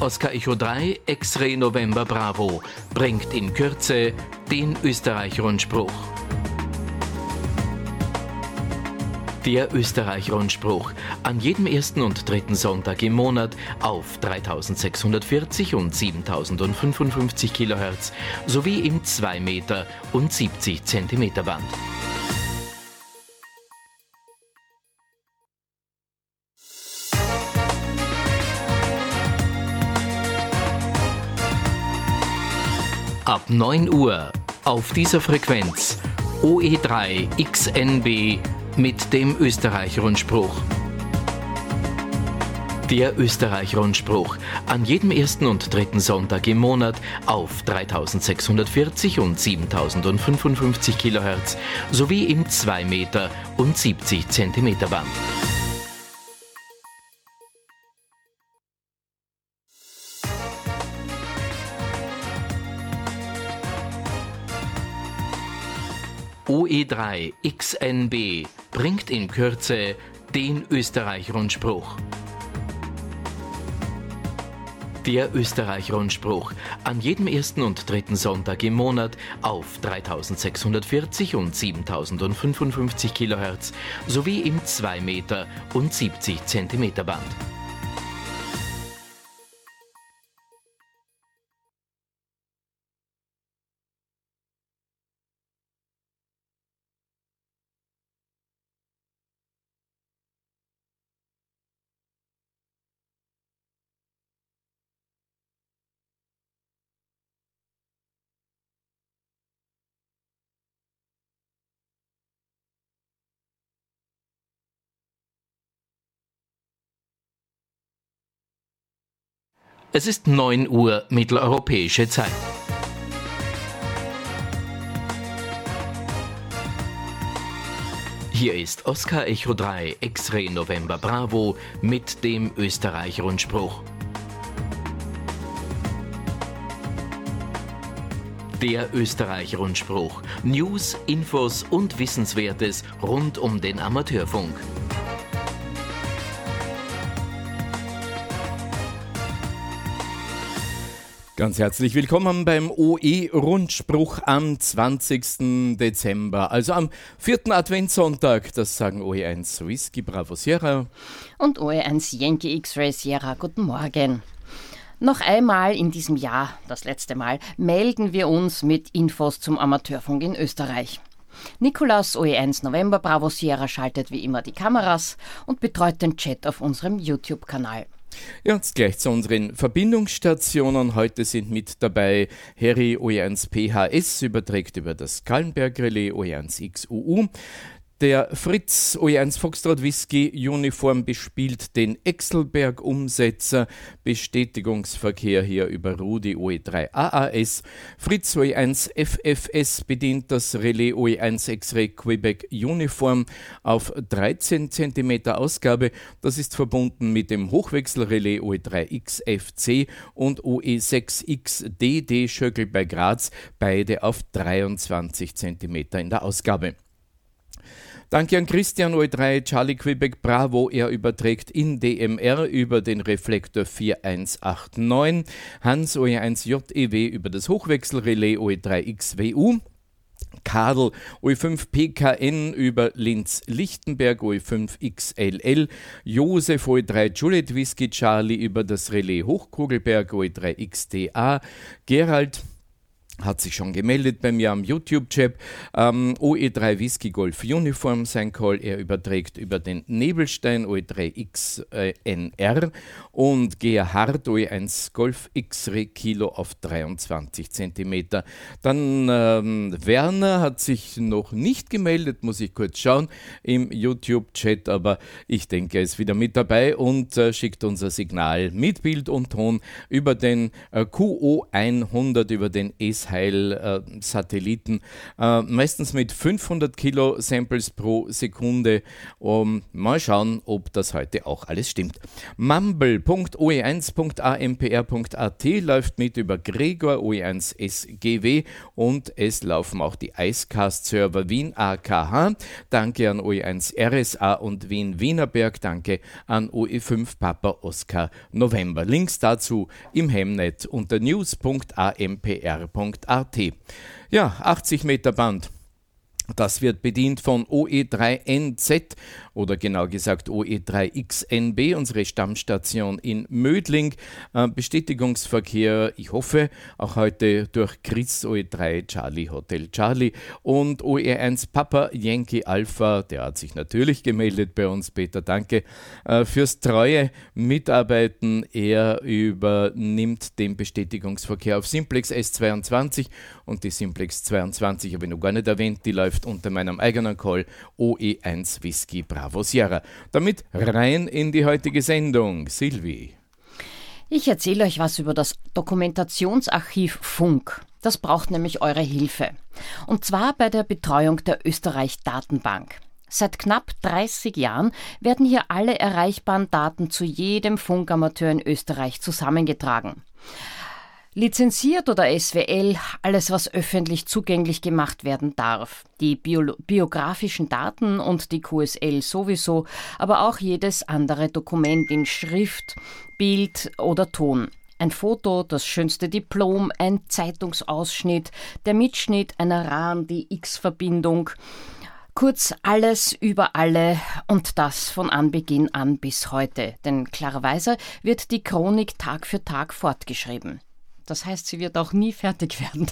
Oscar Echo 3 X-Ray November Bravo bringt in Kürze den Österreich-Rundspruch. Der Österreich-Rundspruch. An jedem ersten und dritten Sonntag im Monat auf 3640 und 7055 kHz sowie im 2 Meter und 70 Zentimeter Band. Ab 9 Uhr auf dieser Frequenz OE3 XNB mit dem Österreich-Rundspruch. Der Österreich-Rundspruch. An jedem ersten und dritten Sonntag im Monat auf 3640 und 7055 kHz sowie im 2 Meter und 70 Zentimeter Band. OE3 XNB bringt in Kürze den Österreich-Rundspruch. Der Österreich-Rundspruch. An jedem ersten und dritten Sonntag im Monat auf 3640 und 7055 kHz sowie im 2 Meter und 70 Zentimeter Band. Es ist 9 Uhr mitteleuropäische Zeit. Hier ist Oscar Echo 3 X-Ray November Bravo mit dem Österreich-Rundspruch. Der Österreich-Rundspruch. News, Infos und Wissenswertes rund um den Amateurfunk. Ganz herzlich willkommen beim OE-Rundspruch am 20. Dezember, also am vierten Adventssonntag. Das sagen OE1 Whisky Bravo Sierra und OE1 Yankee X-Ray Sierra. Guten Morgen. Noch einmal in diesem Jahr, das letzte Mal, melden wir uns mit Infos zum Amateurfunk in Österreich. Nikolaus OE1 November Bravo Sierra schaltet wie immer die Kameras und betreut den Chat auf unserem YouTube-Kanal. Jetzt gleich zu unseren Verbindungsstationen. Heute sind mit dabei Harry OE1 PHS, überträgt über das Kallenberg Relais OE1 XUU. Der Fritz OE1 Foxtrot Whisky Uniform bespielt den Exelberg-Umsetzer. Bestätigungsverkehr hier über Rudi OE3 AAS. Fritz OE1 FFS bedient das Relais OE1 X-Ray Quebec Uniform auf 13 cm Ausgabe. Das ist verbunden mit dem Hochwechselrelais OE3 XFC und OE6XDD Schöckel bei Graz, beide auf 23 cm in der Ausgabe. Danke an Christian O3 Charlie Quebec Bravo. Er überträgt in DMR über den Reflektor 4189. Hans OE1JEW über das Hochwechselrelais OE3XWU. Kadel OE5 PKN über Linz-Lichtenberg OE5 XLL, Josef OE3 Juliet Whisky Charlie über das Relais Hochkugelberg OE3 XDA, Gerald hat sich schon gemeldet bei mir am YouTube-Chat. Ähm, OE3 Whisky Golf Uniform, sein Call, er überträgt über den Nebelstein OE3XNR und Gerhard OE1 Golf X-Ray Kilo auf 23 cm. Dann ähm, Werner hat sich noch nicht gemeldet, muss ich kurz schauen im YouTube-Chat, aber ich denke, er ist wieder mit dabei und äh, schickt unser Signal mit Bild und Ton über den äh, QO100, über den SH Teilsatelliten, äh, meistens mit 500 Kilo Samples pro Sekunde. Um, mal schauen, ob das heute auch alles stimmt. Mumble.oe1.ampr.at läuft mit über Gregor OE1 SGW und es laufen auch die Icecast-Server Wien AKH. Danke an OE1 RSA und Wien Wienerberg. Danke an OE5 Papa Oscar November. Links dazu im Hemnet unter news.ampr.at. Ja, 80 Meter Band. Das wird bedient von OE3NZ oder genau gesagt OE3XNB, unsere Stammstation in Mödling. Äh, Bestätigungsverkehr, ich hoffe, auch heute durch Chris OE3 Charlie Hotel Charlie und OE1 Papa Yankee Alpha, der hat sich natürlich gemeldet bei uns, Peter, danke äh, fürs treue Mitarbeiten. Er übernimmt den Bestätigungsverkehr auf Simplex S22 und die Simplex 22 habe ich noch gar nicht erwähnt, die läuft unter meinem eigenen Call OE1 Whisky Bravo. Bravo Sierra. Damit rein in die heutige Sendung. Silvi. Ich erzähle euch was über das Dokumentationsarchiv Funk. Das braucht nämlich eure Hilfe. Und zwar bei der Betreuung der Österreich-Datenbank. Seit knapp 30 Jahren werden hier alle erreichbaren Daten zu jedem Funkamateur in Österreich zusammengetragen. Lizenziert oder SWL, alles was öffentlich zugänglich gemacht werden darf. Die Bio biografischen Daten und die QSL sowieso, aber auch jedes andere Dokument in Schrift, Bild oder Ton. Ein Foto, das schönste Diplom, ein Zeitungsausschnitt, der Mitschnitt einer RAN, die X-Verbindung. Kurz alles über alle und das von Anbeginn an bis heute. Denn klarerweise wird die Chronik Tag für Tag fortgeschrieben. Das heißt, sie wird auch nie fertig werden.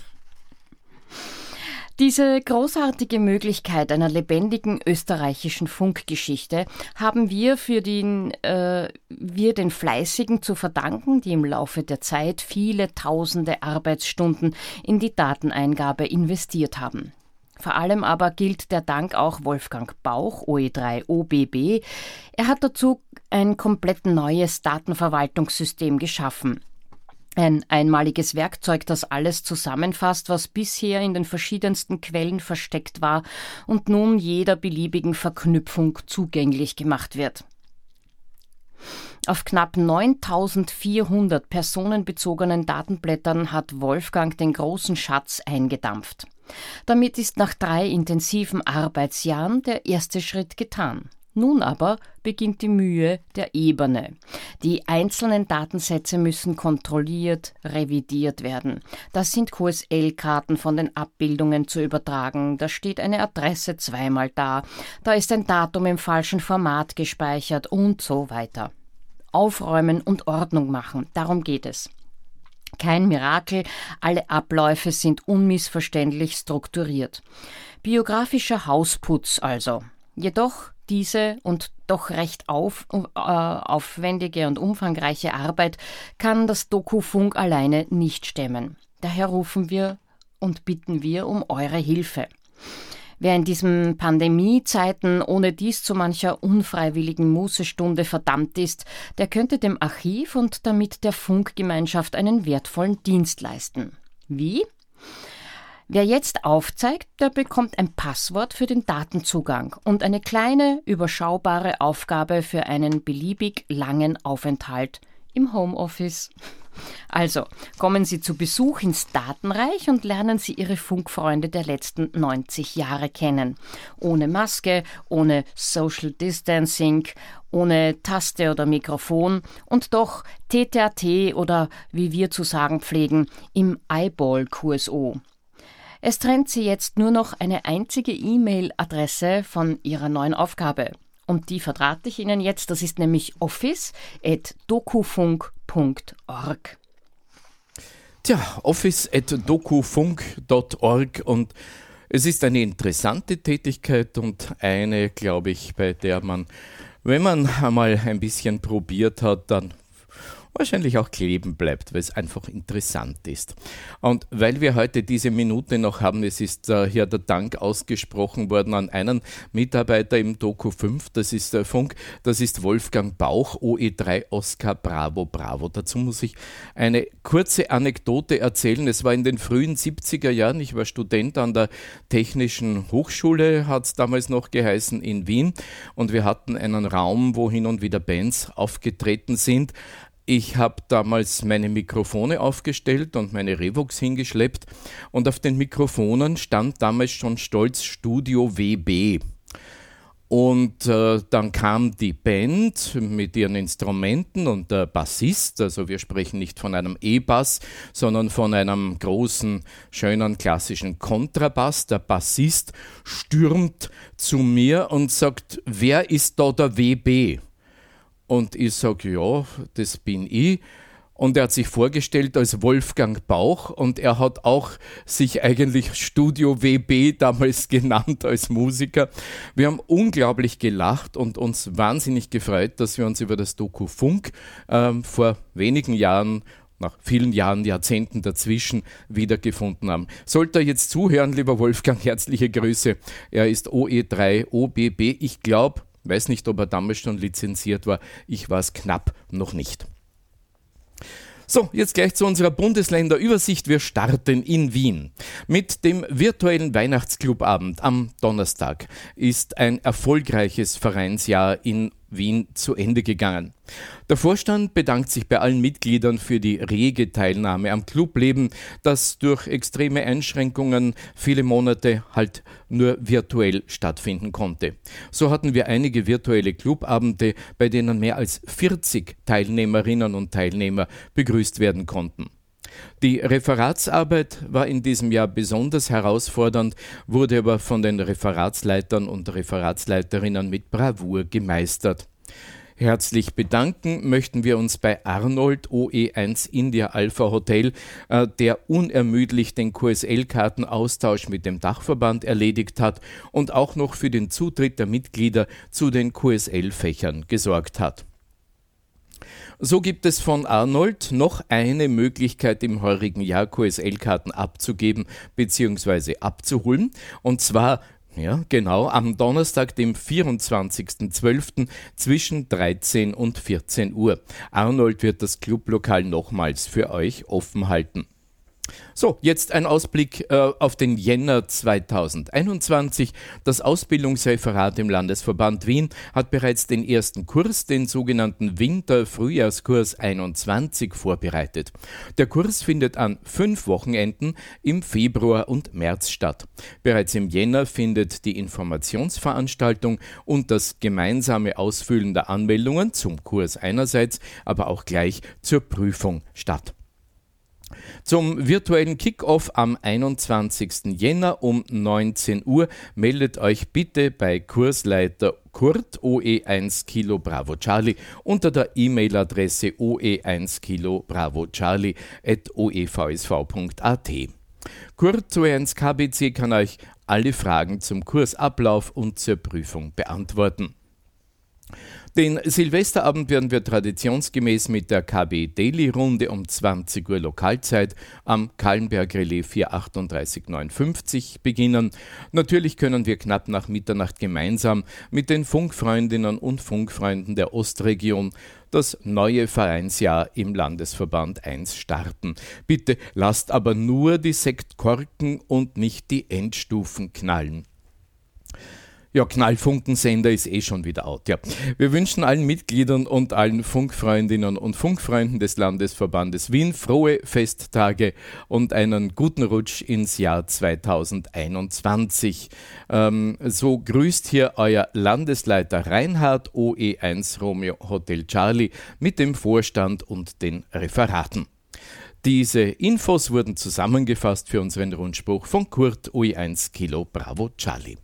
Diese großartige Möglichkeit einer lebendigen österreichischen Funkgeschichte haben wir für den, äh, wir den Fleißigen zu verdanken, die im Laufe der Zeit viele tausende Arbeitsstunden in die Dateneingabe investiert haben. Vor allem aber gilt der Dank auch Wolfgang Bauch, OE3 OBB. Er hat dazu ein komplett neues Datenverwaltungssystem geschaffen. Ein einmaliges Werkzeug, das alles zusammenfasst, was bisher in den verschiedensten Quellen versteckt war und nun jeder beliebigen Verknüpfung zugänglich gemacht wird. Auf knapp 9400 personenbezogenen Datenblättern hat Wolfgang den großen Schatz eingedampft. Damit ist nach drei intensiven Arbeitsjahren der erste Schritt getan. Nun aber beginnt die Mühe der Ebene. Die einzelnen Datensätze müssen kontrolliert, revidiert werden. Das sind QSL-Karten von den Abbildungen zu übertragen. Da steht eine Adresse zweimal da. Da ist ein Datum im falschen Format gespeichert und so weiter. Aufräumen und Ordnung machen, darum geht es. Kein Mirakel, alle Abläufe sind unmissverständlich strukturiert. Biografischer Hausputz also. Jedoch diese und doch recht auf, äh, aufwendige und umfangreiche Arbeit kann das Dokufunk alleine nicht stemmen. Daher rufen wir und bitten wir um eure Hilfe. Wer in diesen Pandemiezeiten ohne dies zu mancher unfreiwilligen Mußestunde verdammt ist, der könnte dem Archiv und damit der Funkgemeinschaft einen wertvollen Dienst leisten. Wie? Wer jetzt aufzeigt, der bekommt ein Passwort für den Datenzugang und eine kleine, überschaubare Aufgabe für einen beliebig langen Aufenthalt im Homeoffice. Also, kommen Sie zu Besuch ins Datenreich und lernen Sie Ihre Funkfreunde der letzten 90 Jahre kennen. Ohne Maske, ohne Social Distancing, ohne Taste oder Mikrofon und doch TTAT oder wie wir zu sagen pflegen, im Eyeball-QSO. Es trennt sie jetzt nur noch eine einzige E-Mail-Adresse von ihrer neuen Aufgabe. Und die vertrate ich Ihnen jetzt. Das ist nämlich office.dokufunk.org. Tja, office.dokufunk.org und es ist eine interessante Tätigkeit und eine, glaube ich, bei der man, wenn man einmal ein bisschen probiert hat, dann wahrscheinlich auch kleben bleibt, weil es einfach interessant ist. Und weil wir heute diese Minute noch haben, es ist äh, hier der Dank ausgesprochen worden an einen Mitarbeiter im Doku 5, das ist der Funk, das ist Wolfgang Bauch, OE3 Oscar Bravo Bravo. Dazu muss ich eine kurze Anekdote erzählen. Es war in den frühen 70er Jahren, ich war Student an der Technischen Hochschule, hat es damals noch geheißen, in Wien und wir hatten einen Raum, wo hin und wieder Bands aufgetreten sind. Ich habe damals meine Mikrofone aufgestellt und meine Revox hingeschleppt und auf den Mikrofonen stand damals schon stolz Studio WB. Und äh, dann kam die Band mit ihren Instrumenten und der Bassist, also wir sprechen nicht von einem E-Bass, sondern von einem großen, schönen, klassischen Kontrabass. Der Bassist stürmt zu mir und sagt, wer ist da der WB? Und ich sage, ja, das bin ich. Und er hat sich vorgestellt als Wolfgang Bauch und er hat auch sich eigentlich Studio WB damals genannt als Musiker. Wir haben unglaublich gelacht und uns wahnsinnig gefreut, dass wir uns über das Doku Funk ähm, vor wenigen Jahren nach vielen Jahren, Jahrzehnten dazwischen wiedergefunden haben. Sollte er jetzt zuhören, lieber Wolfgang, herzliche Grüße. Er ist OE3 OBB. Ich glaube, weiß nicht, ob er damals schon lizenziert war. Ich war es knapp noch nicht. So, jetzt gleich zu unserer Bundesländerübersicht. Wir starten in Wien. Mit dem virtuellen Weihnachtsclubabend am Donnerstag ist ein erfolgreiches Vereinsjahr in Wien zu Ende gegangen. Der Vorstand bedankt sich bei allen Mitgliedern für die rege Teilnahme am Clubleben, das durch extreme Einschränkungen viele Monate halt nur virtuell stattfinden konnte. So hatten wir einige virtuelle Clubabende, bei denen mehr als 40 Teilnehmerinnen und Teilnehmer begrüßt werden konnten. Die Referatsarbeit war in diesem Jahr besonders herausfordernd, wurde aber von den Referatsleitern und Referatsleiterinnen mit Bravour gemeistert. Herzlich bedanken möchten wir uns bei Arnold OE1 India Alpha Hotel, äh, der unermüdlich den QSL-Kartenaustausch mit dem Dachverband erledigt hat und auch noch für den Zutritt der Mitglieder zu den QSL-Fächern gesorgt hat. So gibt es von Arnold noch eine Möglichkeit im heurigen Jahr QSL-Karten abzugeben bzw. abzuholen. Und zwar ja, genau, am Donnerstag, dem 24.12. zwischen 13 und 14 Uhr. Arnold wird das Clublokal nochmals für euch offen halten. So, jetzt ein Ausblick äh, auf den Jänner 2021. Das Ausbildungsreferat im Landesverband Wien hat bereits den ersten Kurs, den sogenannten Winter-Frühjahrskurs 21, vorbereitet. Der Kurs findet an fünf Wochenenden im Februar und März statt. Bereits im Jänner findet die Informationsveranstaltung und das gemeinsame Ausfüllen der Anmeldungen zum Kurs einerseits, aber auch gleich zur Prüfung statt. Zum virtuellen Kickoff am 21. Jänner um 19 Uhr meldet euch bitte bei Kursleiter Kurt OE1 Kilo Bravo Charlie unter der E-Mail-Adresse oe1 Kilo Bravo Charlie at oevsv.at. Kurt OE1 KBC kann euch alle Fragen zum Kursablauf und zur Prüfung beantworten. Den Silvesterabend werden wir traditionsgemäß mit der KB Daily Runde um 20 Uhr Lokalzeit am Kallenberg Relais 43859 beginnen. Natürlich können wir knapp nach Mitternacht gemeinsam mit den Funkfreundinnen und Funkfreunden der Ostregion das neue Vereinsjahr im Landesverband 1 starten. Bitte lasst aber nur die Sektkorken und nicht die Endstufen knallen. Ja, Knallfunkensender ist eh schon wieder out. Ja. Wir wünschen allen Mitgliedern und allen Funkfreundinnen und Funkfreunden des Landesverbandes Wien frohe Festtage und einen guten Rutsch ins Jahr 2021. Ähm, so grüßt hier euer Landesleiter Reinhard OE1 Romeo Hotel Charlie mit dem Vorstand und den Referaten. Diese Infos wurden zusammengefasst für unseren Rundspruch von Kurt OE1 Kilo Bravo Charlie.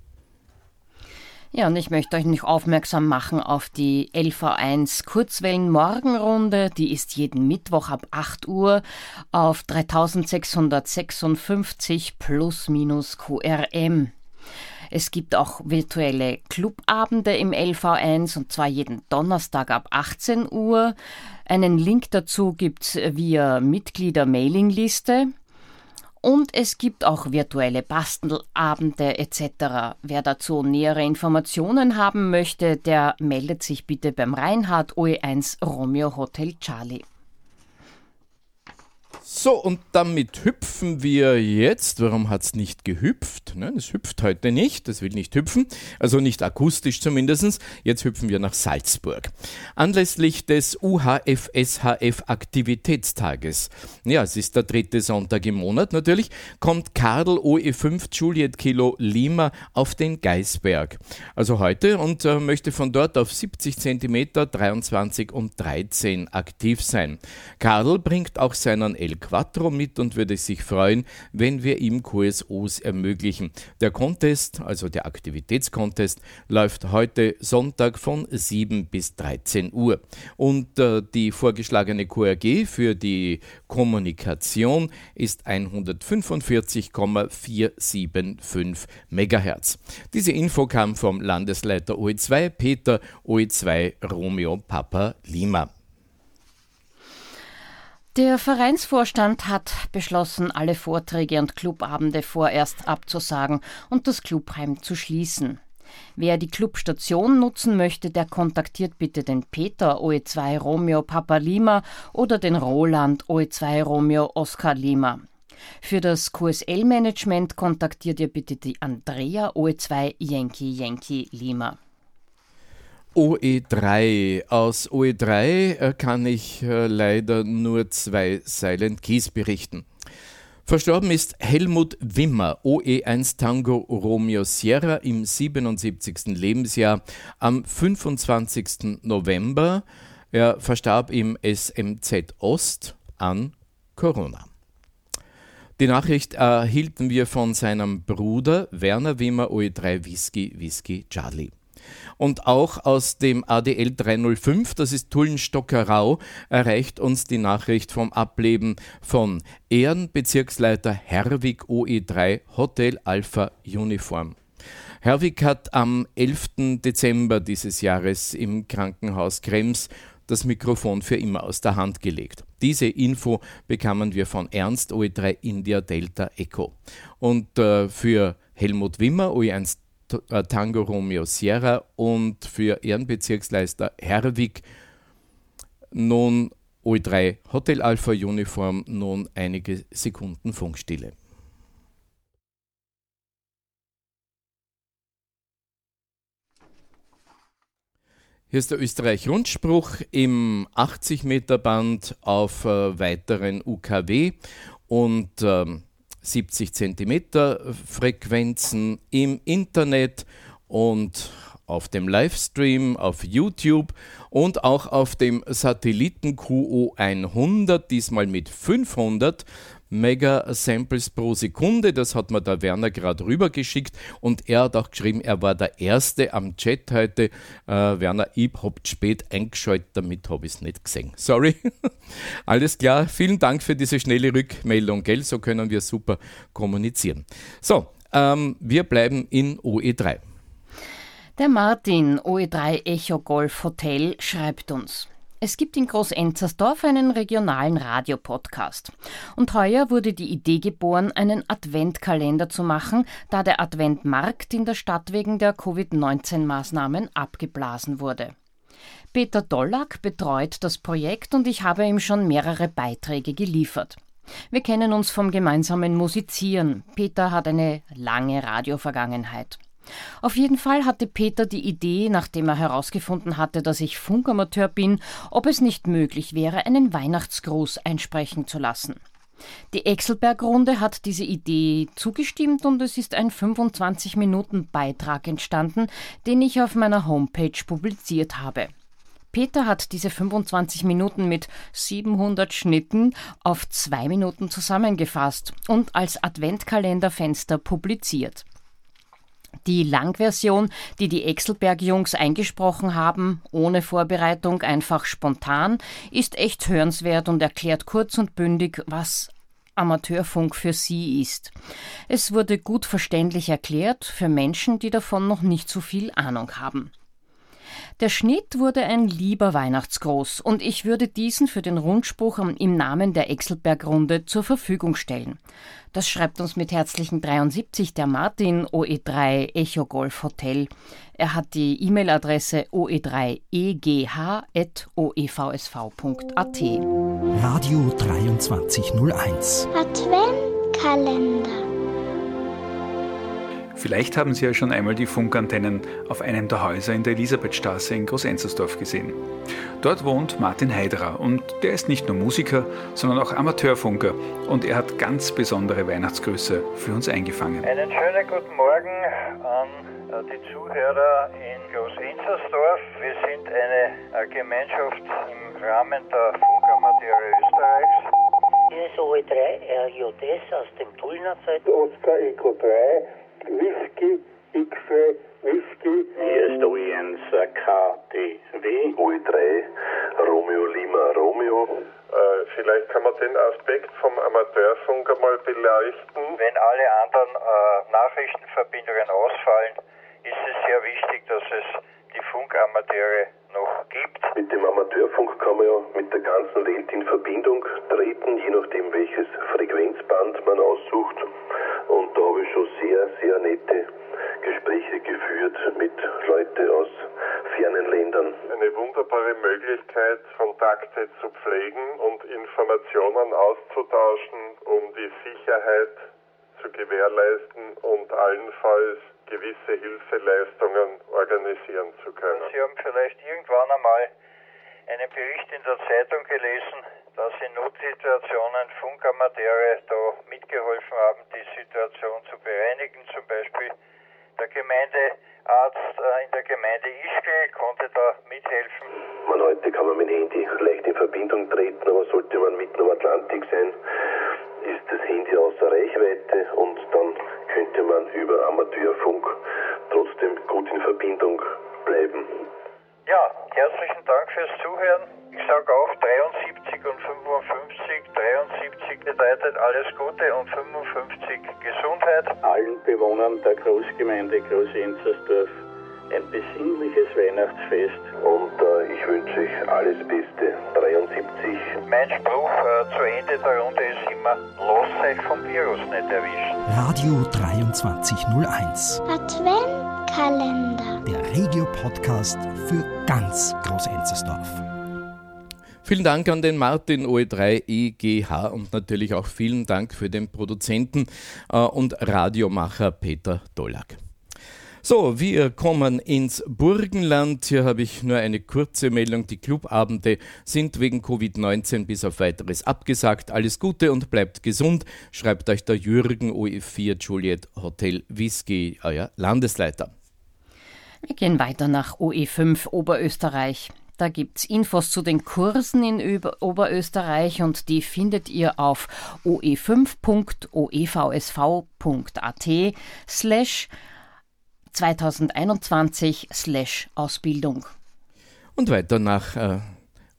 Ja, und ich möchte euch noch aufmerksam machen auf die LV1 Kurzwellen-Morgenrunde. Die ist jeden Mittwoch ab 8 Uhr auf 3656 plus minus QRM. Es gibt auch virtuelle Clubabende im LV1 und zwar jeden Donnerstag ab 18 Uhr. Einen Link dazu gibt es via Mitglieder-Mailingliste. Und es gibt auch virtuelle Bastelabende etc. Wer dazu nähere Informationen haben möchte, der meldet sich bitte beim Reinhard OE1 Romeo Hotel Charlie. So, und damit hüpfen wir jetzt. Warum hat es nicht gehüpft? Ne, es hüpft heute nicht, es will nicht hüpfen, also nicht akustisch zumindest. Jetzt hüpfen wir nach Salzburg. Anlässlich des UHF-SHF-Aktivitätstages, ja, es ist der dritte Sonntag im Monat natürlich, kommt Karl OE5 Juliet Kilo Lima auf den Geisberg. Also heute und äh, möchte von dort auf 70 cm 23 und 13 aktiv sein. Karl bringt auch seinen Quattro mit und würde sich freuen, wenn wir ihm QSOs ermöglichen. Der Contest, also der Aktivitätscontest, läuft heute Sonntag von 7 bis 13 Uhr. Und äh, die vorgeschlagene QRG für die Kommunikation ist 145,475 MHz. Diese Info kam vom Landesleiter OE2 Peter OE2 Romeo Papa Lima. Der Vereinsvorstand hat beschlossen, alle Vorträge und Clubabende vorerst abzusagen und das Clubheim zu schließen. Wer die Clubstation nutzen möchte, der kontaktiert bitte den Peter OE2 Romeo Papa Lima oder den Roland OE2 Romeo Oscar Lima. Für das QSL-Management kontaktiert ihr bitte die Andrea OE2 Yankee Yankee Lima. OE3. Aus OE3 äh, kann ich äh, leider nur zwei Silent Keys berichten. Verstorben ist Helmut Wimmer, OE1 Tango Romeo Sierra im 77. Lebensjahr am 25. November. Er verstarb im SMZ Ost an Corona. Die Nachricht erhielten wir von seinem Bruder Werner Wimmer, OE3 Whisky Whisky Charlie. Und auch aus dem ADL 305, das ist Tullenstockerau, erreicht uns die Nachricht vom Ableben von Ehrenbezirksleiter Herwig OE3 Hotel Alpha Uniform. Herwig hat am 11. Dezember dieses Jahres im Krankenhaus Krems das Mikrofon für immer aus der Hand gelegt. Diese Info bekamen wir von Ernst OE3 India Delta Echo. Und äh, für Helmut Wimmer, OE1 äh, Tango Romeo Sierra und für Ehrenbezirksleister Herwig nun OE3 Hotel Alpha Uniform nun einige Sekunden Funkstille. Hier ist der Österreich-Rundspruch im 80-Meter-Band auf äh, weiteren UKW und ähm, 70 cm Frequenzen im Internet und auf dem Livestream auf YouTube und auch auf dem Satelliten QO100, diesmal mit 500 Mega-Samples pro Sekunde. Das hat mir der Werner gerade rübergeschickt und er hat auch geschrieben, er war der Erste am Chat heute. Äh, Werner, ich hab spät eingeschaltet, damit habe ich es nicht gesehen. Sorry. Alles klar, vielen Dank für diese schnelle Rückmeldung, gell? So können wir super kommunizieren. So, ähm, wir bleiben in OE3. Der Martin, OE3 Echo Golf Hotel, schreibt uns. Es gibt in Großenzersdorf einen regionalen Radiopodcast. Und heuer wurde die Idee geboren, einen Adventkalender zu machen, da der Adventmarkt in der Stadt wegen der Covid-19-Maßnahmen abgeblasen wurde. Peter Dollack betreut das Projekt und ich habe ihm schon mehrere Beiträge geliefert. Wir kennen uns vom gemeinsamen Musizieren. Peter hat eine lange Radiovergangenheit. Auf jeden Fall hatte Peter die Idee, nachdem er herausgefunden hatte, dass ich Funkamateur bin, ob es nicht möglich wäre, einen Weihnachtsgruß einsprechen zu lassen. Die Exelberg-Runde hat diese Idee zugestimmt und es ist ein 25-Minuten-Beitrag entstanden, den ich auf meiner Homepage publiziert habe. Peter hat diese 25 Minuten mit 700 Schnitten auf zwei Minuten zusammengefasst und als Adventkalenderfenster publiziert. Die Langversion, die die Exelberg-Jungs eingesprochen haben, ohne Vorbereitung, einfach spontan, ist echt hörenswert und erklärt kurz und bündig, was Amateurfunk für Sie ist. Es wurde gut verständlich erklärt für Menschen, die davon noch nicht so viel Ahnung haben. Der Schnitt wurde ein lieber Weihnachtsgruß und ich würde diesen für den Rundspruch im Namen der Exelberg-Runde zur Verfügung stellen. Das schreibt uns mit herzlichen 73 der Martin OE3 Echo Golf Hotel. Er hat die E-Mail-Adresse oe3egh.oevsv.at. Radio 2301 Adventkalender Vielleicht haben Sie ja schon einmal die Funkantennen auf einem der Häuser in der Elisabethstraße in Großenzersdorf gesehen. Dort wohnt Martin Heiderer und der ist nicht nur Musiker, sondern auch Amateurfunker und er hat ganz besondere Weihnachtsgrüße für uns eingefangen. Einen schönen guten Morgen an äh, die Zuhörer in Großenzersdorf. Wir sind eine Gemeinschaft im Rahmen der Funkamateure Österreichs. Hier ist OE3 RJS aus dem Tullner Zeit. Oscar Eco 3 Whisky, X-Ray, Whisky. Hier ist OE1 KTW. OE3, Romeo Lima Romeo. Äh, vielleicht kann man den Aspekt vom Amateurfunk einmal beleuchten. Wenn alle anderen äh, Nachrichtenverbindungen ausfallen, ist es sehr wichtig, dass es die Funkamateure noch gibt. Mit dem Amateurfunk kann man ja mit der ganzen Welt in Verbindung treten, je nachdem welches Frequenzband man aussucht. Und habe ich schon sehr, sehr nette Gespräche geführt mit Leuten aus fernen Ländern. Eine wunderbare Möglichkeit, Kontakte zu pflegen und Informationen auszutauschen, um die Sicherheit zu gewährleisten und allenfalls gewisse Hilfeleistungen organisieren zu können. Sie haben vielleicht irgendwann einmal einen Bericht in der Zeitung gelesen, dass in Notsituationen Funkamateure da mitgeholfen haben, die Situation zu bereinigen. Zum Beispiel der Gemeindearzt äh, in der Gemeinde Ischgl konnte da mithelfen. Man, heute kann man mit dem Handy leicht in Verbindung treten, aber sollte man mitten am Atlantik sein, ist das Handy außer Reichweite und dann könnte man über Amateurfunk trotzdem gut in Verbindung bleiben. Ja, herzlichen Dank fürs Zuhören. Ich sage auch 73 und 55. 73 bedeutet alles Gute und 55 Gesundheit. Allen Bewohnern der Großgemeinde Groß-Enzersdorf ein besinnliches Weihnachtsfest. Und äh, ich wünsche euch alles Beste. 73. Mein Spruch äh, zu Ende der Runde ist immer, lasst euch vom Virus nicht erwischen. Radio 2301 Adventkalender. Der Regio-Podcast für ganz Groß-Enzersdorf. Vielen Dank an den Martin OE3 EGH und natürlich auch vielen Dank für den Produzenten äh, und Radiomacher Peter Dollack. So, wir kommen ins Burgenland. Hier habe ich nur eine kurze Meldung. Die Clubabende sind wegen Covid-19 bis auf weiteres abgesagt. Alles Gute und bleibt gesund, schreibt euch der Jürgen OE4 Juliet Hotel Whisky, euer Landesleiter. Wir gehen weiter nach OE5 Oberösterreich. Da gibt es Infos zu den Kursen in Oberösterreich und die findet ihr auf oe5.oevsv.at slash 2021 slash Ausbildung. Und weiter nach äh,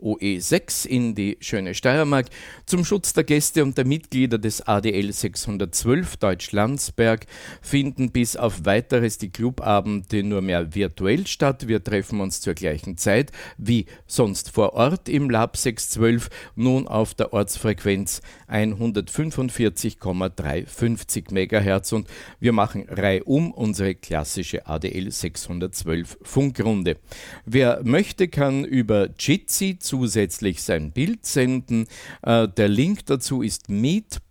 OE6 in die schöne Steiermark zum Schutz der Gäste und der Mitglieder des ADL 612 Deutschlandsberg finden bis auf weiteres die Clubabende nur mehr virtuell statt. Wir treffen uns zur gleichen Zeit wie sonst vor Ort im Lab 612, nun auf der Ortsfrequenz 145,350 MHz und wir machen reihum unsere klassische ADL 612 Funkrunde. Wer möchte, kann über Jitsi zusätzlich sein Bild senden. Äh, der Link dazu ist meet.jit.si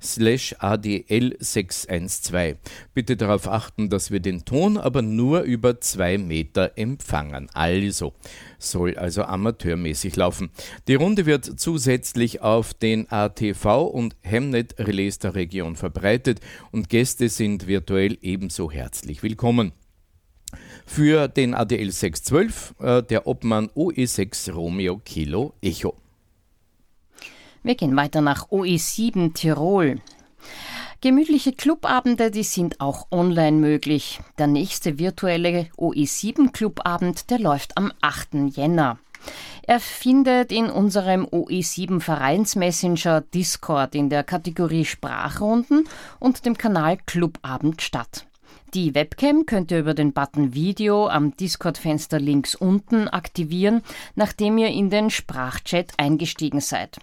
slash adl612. Bitte darauf achten, dass wir den Ton aber nur über zwei Meter empfangen. Also soll also amateurmäßig laufen. Die Runde wird zusätzlich auf den ATV und Hemnet Relais der Region verbreitet und Gäste sind virtuell ebenso herzlich willkommen. Für den ADL 612 äh, der Obmann OE6 Romeo Kilo Echo. Wir gehen weiter nach OE7 Tirol. Gemütliche Clubabende, die sind auch online möglich. Der nächste virtuelle OE7 Clubabend, der läuft am 8. Jänner. Er findet in unserem OE7 Vereinsmessenger Discord in der Kategorie Sprachrunden und dem Kanal Clubabend statt. Die Webcam könnt ihr über den Button Video am Discord-Fenster links unten aktivieren, nachdem ihr in den Sprachchat eingestiegen seid.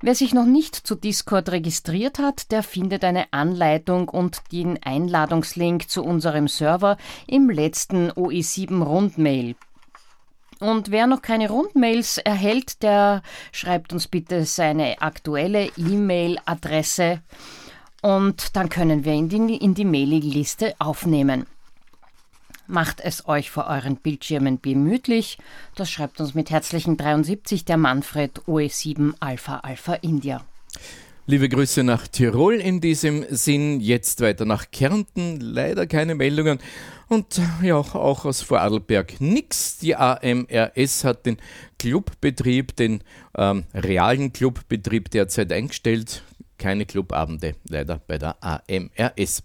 Wer sich noch nicht zu Discord registriert hat, der findet eine Anleitung und den Einladungslink zu unserem Server im letzten OE7 Rundmail. Und wer noch keine Rundmails erhält, der schreibt uns bitte seine aktuelle E-Mail-Adresse und dann können wir ihn in die, in die Mailingliste aufnehmen. Macht es euch vor euren Bildschirmen gemütlich. Das schreibt uns mit herzlichen 73 der Manfred OE7 Alpha Alpha India. Liebe Grüße nach Tirol in diesem Sinn. Jetzt weiter nach Kärnten. Leider keine Meldungen. Und ja, auch aus Vorarlberg nichts. Die AMRS hat den Clubbetrieb, den ähm, realen Clubbetrieb derzeit eingestellt keine Clubabende, leider bei der AMRS.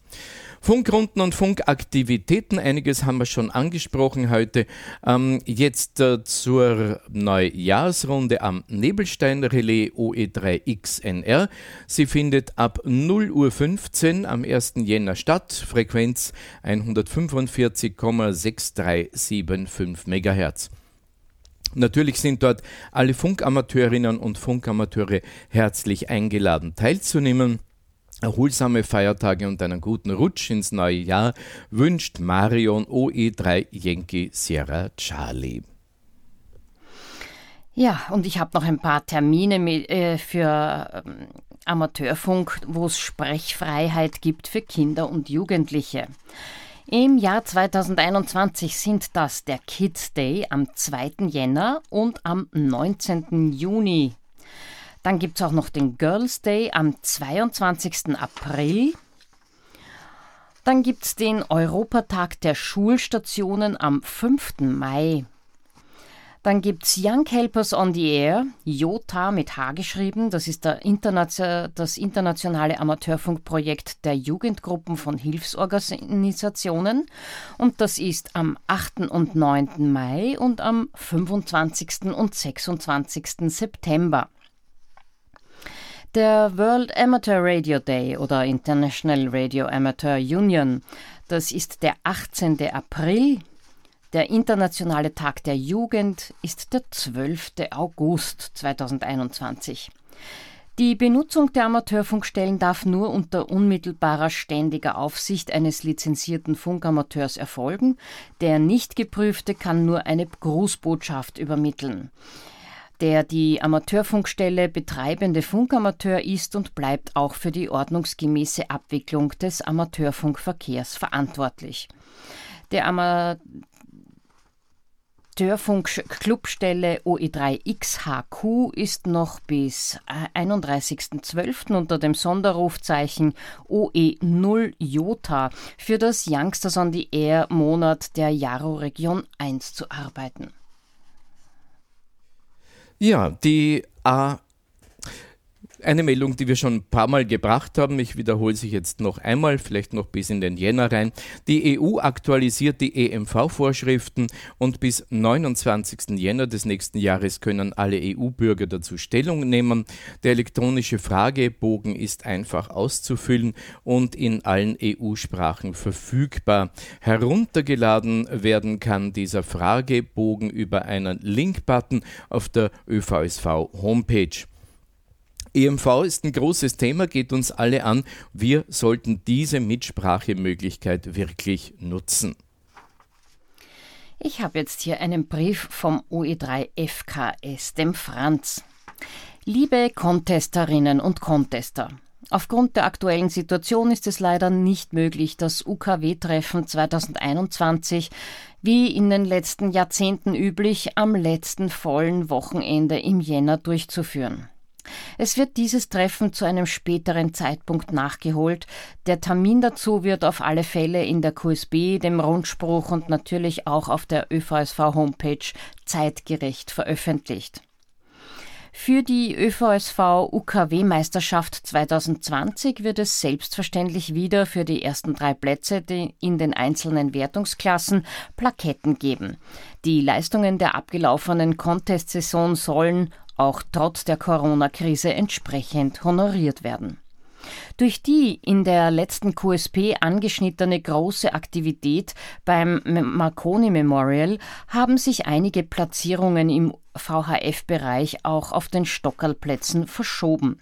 Funkrunden und Funkaktivitäten, einiges haben wir schon angesprochen heute. Ähm, jetzt äh, zur Neujahrsrunde am Nebelstein-Relais OE3XNR. Sie findet ab 0.15 Uhr am 1. Jänner statt, Frequenz 145,6375 MHz. Natürlich sind dort alle Funkamateurinnen und Funkamateure herzlich eingeladen teilzunehmen. Erholsame Feiertage und einen guten Rutsch ins neue Jahr wünscht Marion OE3 Yankee Sierra Charlie. Ja, und ich habe noch ein paar Termine äh, für ähm, Amateurfunk, wo es Sprechfreiheit gibt für Kinder und Jugendliche. Im Jahr 2021 sind das der Kids Day am 2. Jänner und am 19. Juni. Dann gibt es auch noch den Girls Day am 22. April. Dann gibt es den Europatag der Schulstationen am 5. Mai. Dann gibt es Young Helpers on the Air, JOTA mit H geschrieben. Das ist Internation das internationale Amateurfunkprojekt der Jugendgruppen von Hilfsorganisationen. Und das ist am 8. und 9. Mai und am 25. und 26. September. Der World Amateur Radio Day oder International Radio Amateur Union, das ist der 18. April der Internationale Tag der Jugend ist der 12. August 2021. Die Benutzung der Amateurfunkstellen darf nur unter unmittelbarer ständiger Aufsicht eines lizenzierten Funkamateurs erfolgen. Der nicht geprüfte kann nur eine Grußbotschaft übermitteln. Der die Amateurfunkstelle betreibende Funkamateur ist und bleibt auch für die ordnungsgemäße Abwicklung des Amateurfunkverkehrs verantwortlich. Der Amateur Störfunk-Clubstelle OE3XHQ ist noch bis 31.12. Äh, unter dem Sonderrufzeichen OE0 Jota für das Youngsters on the Air Monat der Jaro Region 1 zu arbeiten. Ja, die A eine Meldung, die wir schon ein paar Mal gebracht haben, ich wiederhole sie jetzt noch einmal, vielleicht noch bis in den Jänner rein. Die EU aktualisiert die EMV-Vorschriften und bis 29. Jänner des nächsten Jahres können alle EU-Bürger dazu Stellung nehmen. Der elektronische Fragebogen ist einfach auszufüllen und in allen EU-Sprachen verfügbar. Heruntergeladen werden kann dieser Fragebogen über einen Link-Button auf der ÖVSV-Homepage. EMV ist ein großes Thema, geht uns alle an. Wir sollten diese Mitsprachemöglichkeit wirklich nutzen. Ich habe jetzt hier einen Brief vom OE3 FKS, dem Franz. Liebe Contesterinnen und Contester, Aufgrund der aktuellen Situation ist es leider nicht möglich, das UKW-Treffen 2021 wie in den letzten Jahrzehnten üblich am letzten vollen Wochenende im Jänner durchzuführen. Es wird dieses Treffen zu einem späteren Zeitpunkt nachgeholt. Der Termin dazu wird auf alle Fälle in der QSB, dem Rundspruch und natürlich auch auf der ÖVSV-Homepage zeitgerecht veröffentlicht. Für die ÖVSV UKW-Meisterschaft 2020 wird es selbstverständlich wieder für die ersten drei Plätze in den einzelnen Wertungsklassen Plaketten geben. Die Leistungen der abgelaufenen Contest-Saison sollen auch trotz der Corona-Krise entsprechend honoriert werden. Durch die in der letzten QSP angeschnittene große Aktivität beim Marconi Memorial haben sich einige Platzierungen im VHF-Bereich auch auf den Stockerlplätzen verschoben.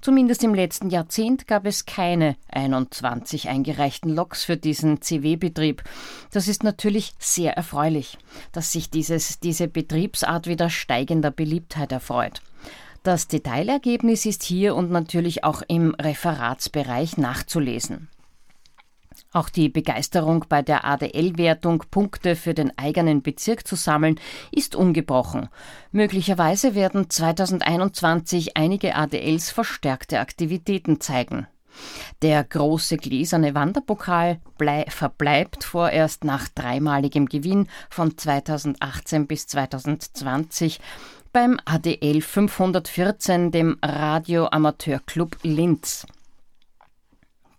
Zumindest im letzten Jahrzehnt gab es keine 21 eingereichten Loks für diesen CW-Betrieb. Das ist natürlich sehr erfreulich, dass sich dieses, diese Betriebsart wieder steigender Beliebtheit erfreut. Das Detailergebnis ist hier und natürlich auch im Referatsbereich nachzulesen. Auch die Begeisterung bei der ADL-Wertung, Punkte für den eigenen Bezirk zu sammeln, ist ungebrochen. Möglicherweise werden 2021 einige ADLs verstärkte Aktivitäten zeigen. Der große gläserne Wanderpokal verbleibt vorerst nach dreimaligem Gewinn von 2018 bis 2020 beim ADL 514, dem Radio Amateur Club Linz.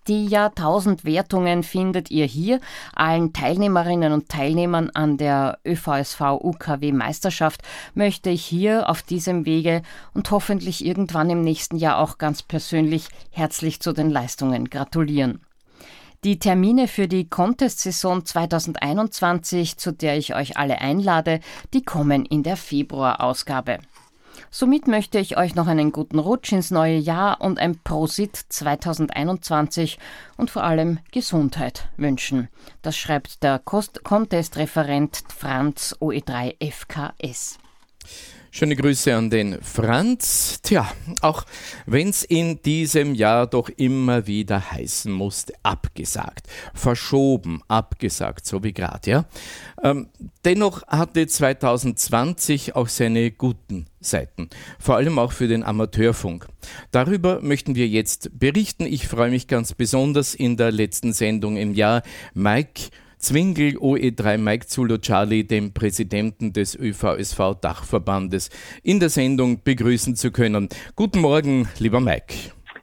Die Jahrtausendwertungen findet ihr hier. Allen Teilnehmerinnen und Teilnehmern an der ÖVSV UKW Meisterschaft möchte ich hier auf diesem Wege und hoffentlich irgendwann im nächsten Jahr auch ganz persönlich herzlich zu den Leistungen gratulieren. Die Termine für die Contest-Saison 2021, zu der ich euch alle einlade, die kommen in der Februarausgabe. Somit möchte ich euch noch einen guten Rutsch ins neue Jahr und ein Prosit 2021 und vor allem Gesundheit wünschen. Das schreibt der Contest-Referent Franz OE3 FKS. Schöne Grüße an den Franz. Tja, auch wenn es in diesem Jahr doch immer wieder heißen musste, abgesagt, verschoben, abgesagt, so wie gerade, ja. Ähm, dennoch hatte 2020 auch seine guten Seiten, vor allem auch für den Amateurfunk. Darüber möchten wir jetzt berichten. Ich freue mich ganz besonders in der letzten Sendung im Jahr Mike Zwingel OE3 Mike Zulu Charlie, dem Präsidenten des ÖVSV Dachverbandes, in der Sendung begrüßen zu können. Guten Morgen, lieber Mike.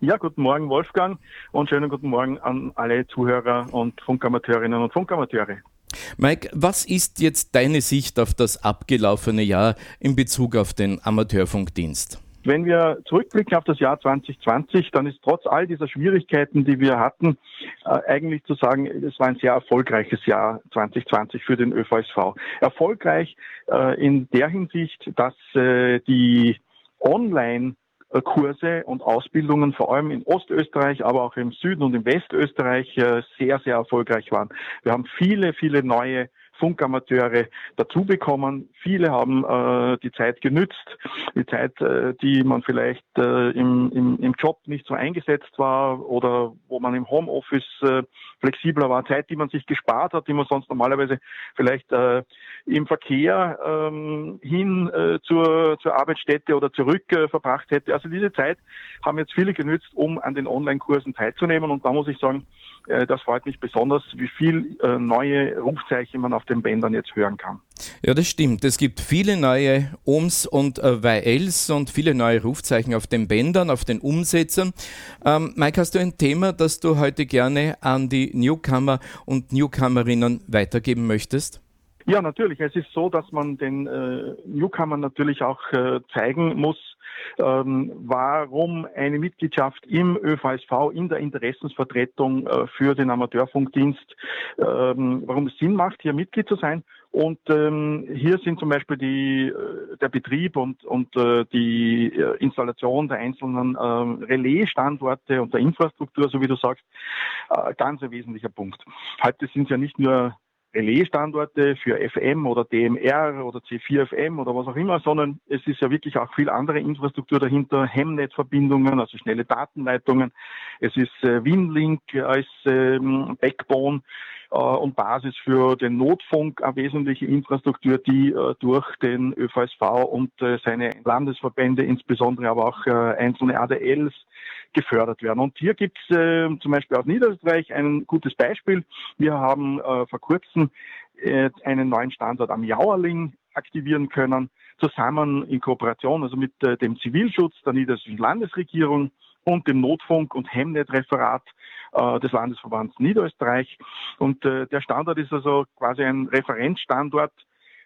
Ja, guten Morgen, Wolfgang, und schönen guten Morgen an alle Zuhörer und Funkamateurinnen und Funkamateure. Mike, was ist jetzt deine Sicht auf das abgelaufene Jahr in Bezug auf den Amateurfunkdienst? Wenn wir zurückblicken auf das Jahr 2020, dann ist trotz all dieser Schwierigkeiten, die wir hatten, äh, eigentlich zu sagen, es war ein sehr erfolgreiches Jahr 2020 für den ÖVSV. Erfolgreich äh, in der Hinsicht, dass äh, die Online Kurse und Ausbildungen vor allem in Ostösterreich, aber auch im Süden und im Westösterreich sehr, sehr erfolgreich waren. Wir haben viele, viele neue Funkamateure dazu bekommen. Viele haben äh, die Zeit genützt, die Zeit, äh, die man vielleicht äh, im, im, im Job nicht so eingesetzt war oder wo man im Homeoffice äh, flexibler war, Zeit, die man sich gespart hat, die man sonst normalerweise vielleicht äh, im Verkehr ähm, hin äh, zur, zur Arbeitsstätte oder zurück äh, verbracht hätte. Also diese Zeit haben jetzt viele genützt, um an den Online-Kursen teilzunehmen. Und da muss ich sagen, äh, das freut mich besonders, wie viel äh, neue Rufzeichen man auf den Bändern jetzt hören kann. Ja, das stimmt. Es gibt viele neue Ohms und äh, YLs und viele neue Rufzeichen auf den Bändern, auf den Umsetzern. Ähm, Mike, hast du ein Thema, das du heute gerne an die Newcomer und Newcomerinnen weitergeben möchtest? Ja, natürlich. Es ist so, dass man den äh, Newcomern natürlich auch äh, zeigen muss, ähm, warum eine Mitgliedschaft im ÖVSV in der Interessensvertretung äh, für den Amateurfunkdienst, ähm, warum es Sinn macht, hier Mitglied zu sein. Und ähm, hier sind zum Beispiel die, äh, der Betrieb und, und äh, die äh, Installation der einzelnen äh, Relaisstandorte und der Infrastruktur, so wie du sagst, äh, ganz ein wesentlicher Punkt. Heute sind es ja nicht nur Relaisstandorte für FM oder DMR oder C4FM oder was auch immer, sondern es ist ja wirklich auch viel andere Infrastruktur dahinter, Hemnet-Verbindungen, also schnelle Datenleitungen. Es ist äh, Winlink als ähm, Backbone äh, und Basis für den Notfunk, eine wesentliche Infrastruktur, die äh, durch den ÖVSV und seine Landesverbände, insbesondere aber auch einzelne ADLs, gefördert werden. Und hier gibt es äh, zum Beispiel aus Niederösterreich ein gutes Beispiel. Wir haben äh, vor kurzem äh, einen neuen Standort am Jauerling aktivieren können, zusammen in Kooperation, also mit äh, dem Zivilschutz der Niederösterreichischen Landesregierung und dem Notfunk- und Hemnet-Referat äh, des Landesverbands Niederösterreich. Und äh, der Standort ist also quasi ein Referenzstandort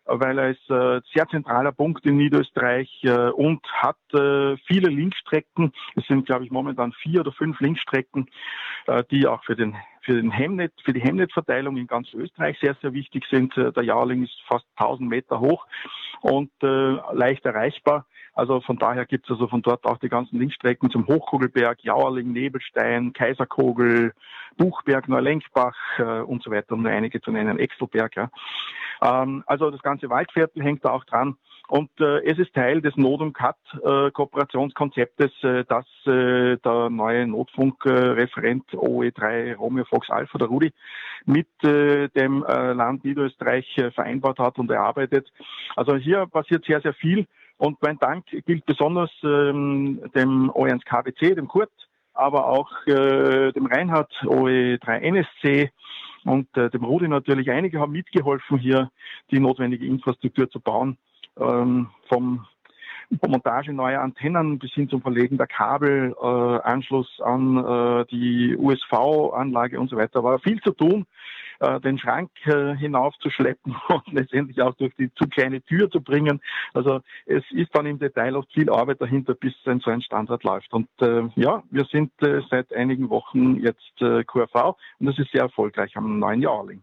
weil er ist äh, sehr zentraler Punkt in Niederösterreich äh, und hat äh, viele Linkstrecken. Es sind, glaube ich, momentan vier oder fünf Linkstrecken, äh, die auch für den für den Hemnet, für die Hemnet-Verteilung in ganz Österreich sehr, sehr wichtig sind. Äh, der Jahrling ist fast 1000 Meter hoch und äh, leicht erreichbar. Also von daher gibt es also von dort auch die ganzen Linkstrecken zum Hochkugelberg, Jauerling, Nebelstein, Kaiserkogel, Buchberg, Neulenkbach äh, und so weiter, um nur einige zu nennen, Exelberg. Ja. Ähm, also das ganze Waldviertel hängt da auch dran. Und äh, es ist Teil des Not- und Cut-Kooperationskonzeptes, äh, das äh, der neue Notfunkreferent OE3 Romeo Fox Alpha, der Rudi, mit äh, dem äh, Land Niederösterreich äh, vereinbart hat und erarbeitet. Also hier passiert sehr, sehr viel. Und mein Dank gilt besonders ähm, dem OE1 KBC, dem Kurt, aber auch äh, dem Reinhard OE3 NSC, und äh, dem Rudi natürlich. Einige haben mitgeholfen, hier die notwendige Infrastruktur zu bauen, ähm, vom Montage neuer Antennen bis hin zum Verlegen der Kabel, äh, Anschluss an äh, die USV-Anlage und so weiter. War viel zu tun äh, den Schrank äh, hinaufzuschleppen und letztendlich auch durch die zu kleine Tür zu bringen. Also es ist dann im Detail oft viel Arbeit dahinter, bis ein, so ein Standard läuft. Und äh, ja, wir sind äh, seit einigen Wochen jetzt äh, QRV und das ist sehr erfolgreich am neuen Jahrling.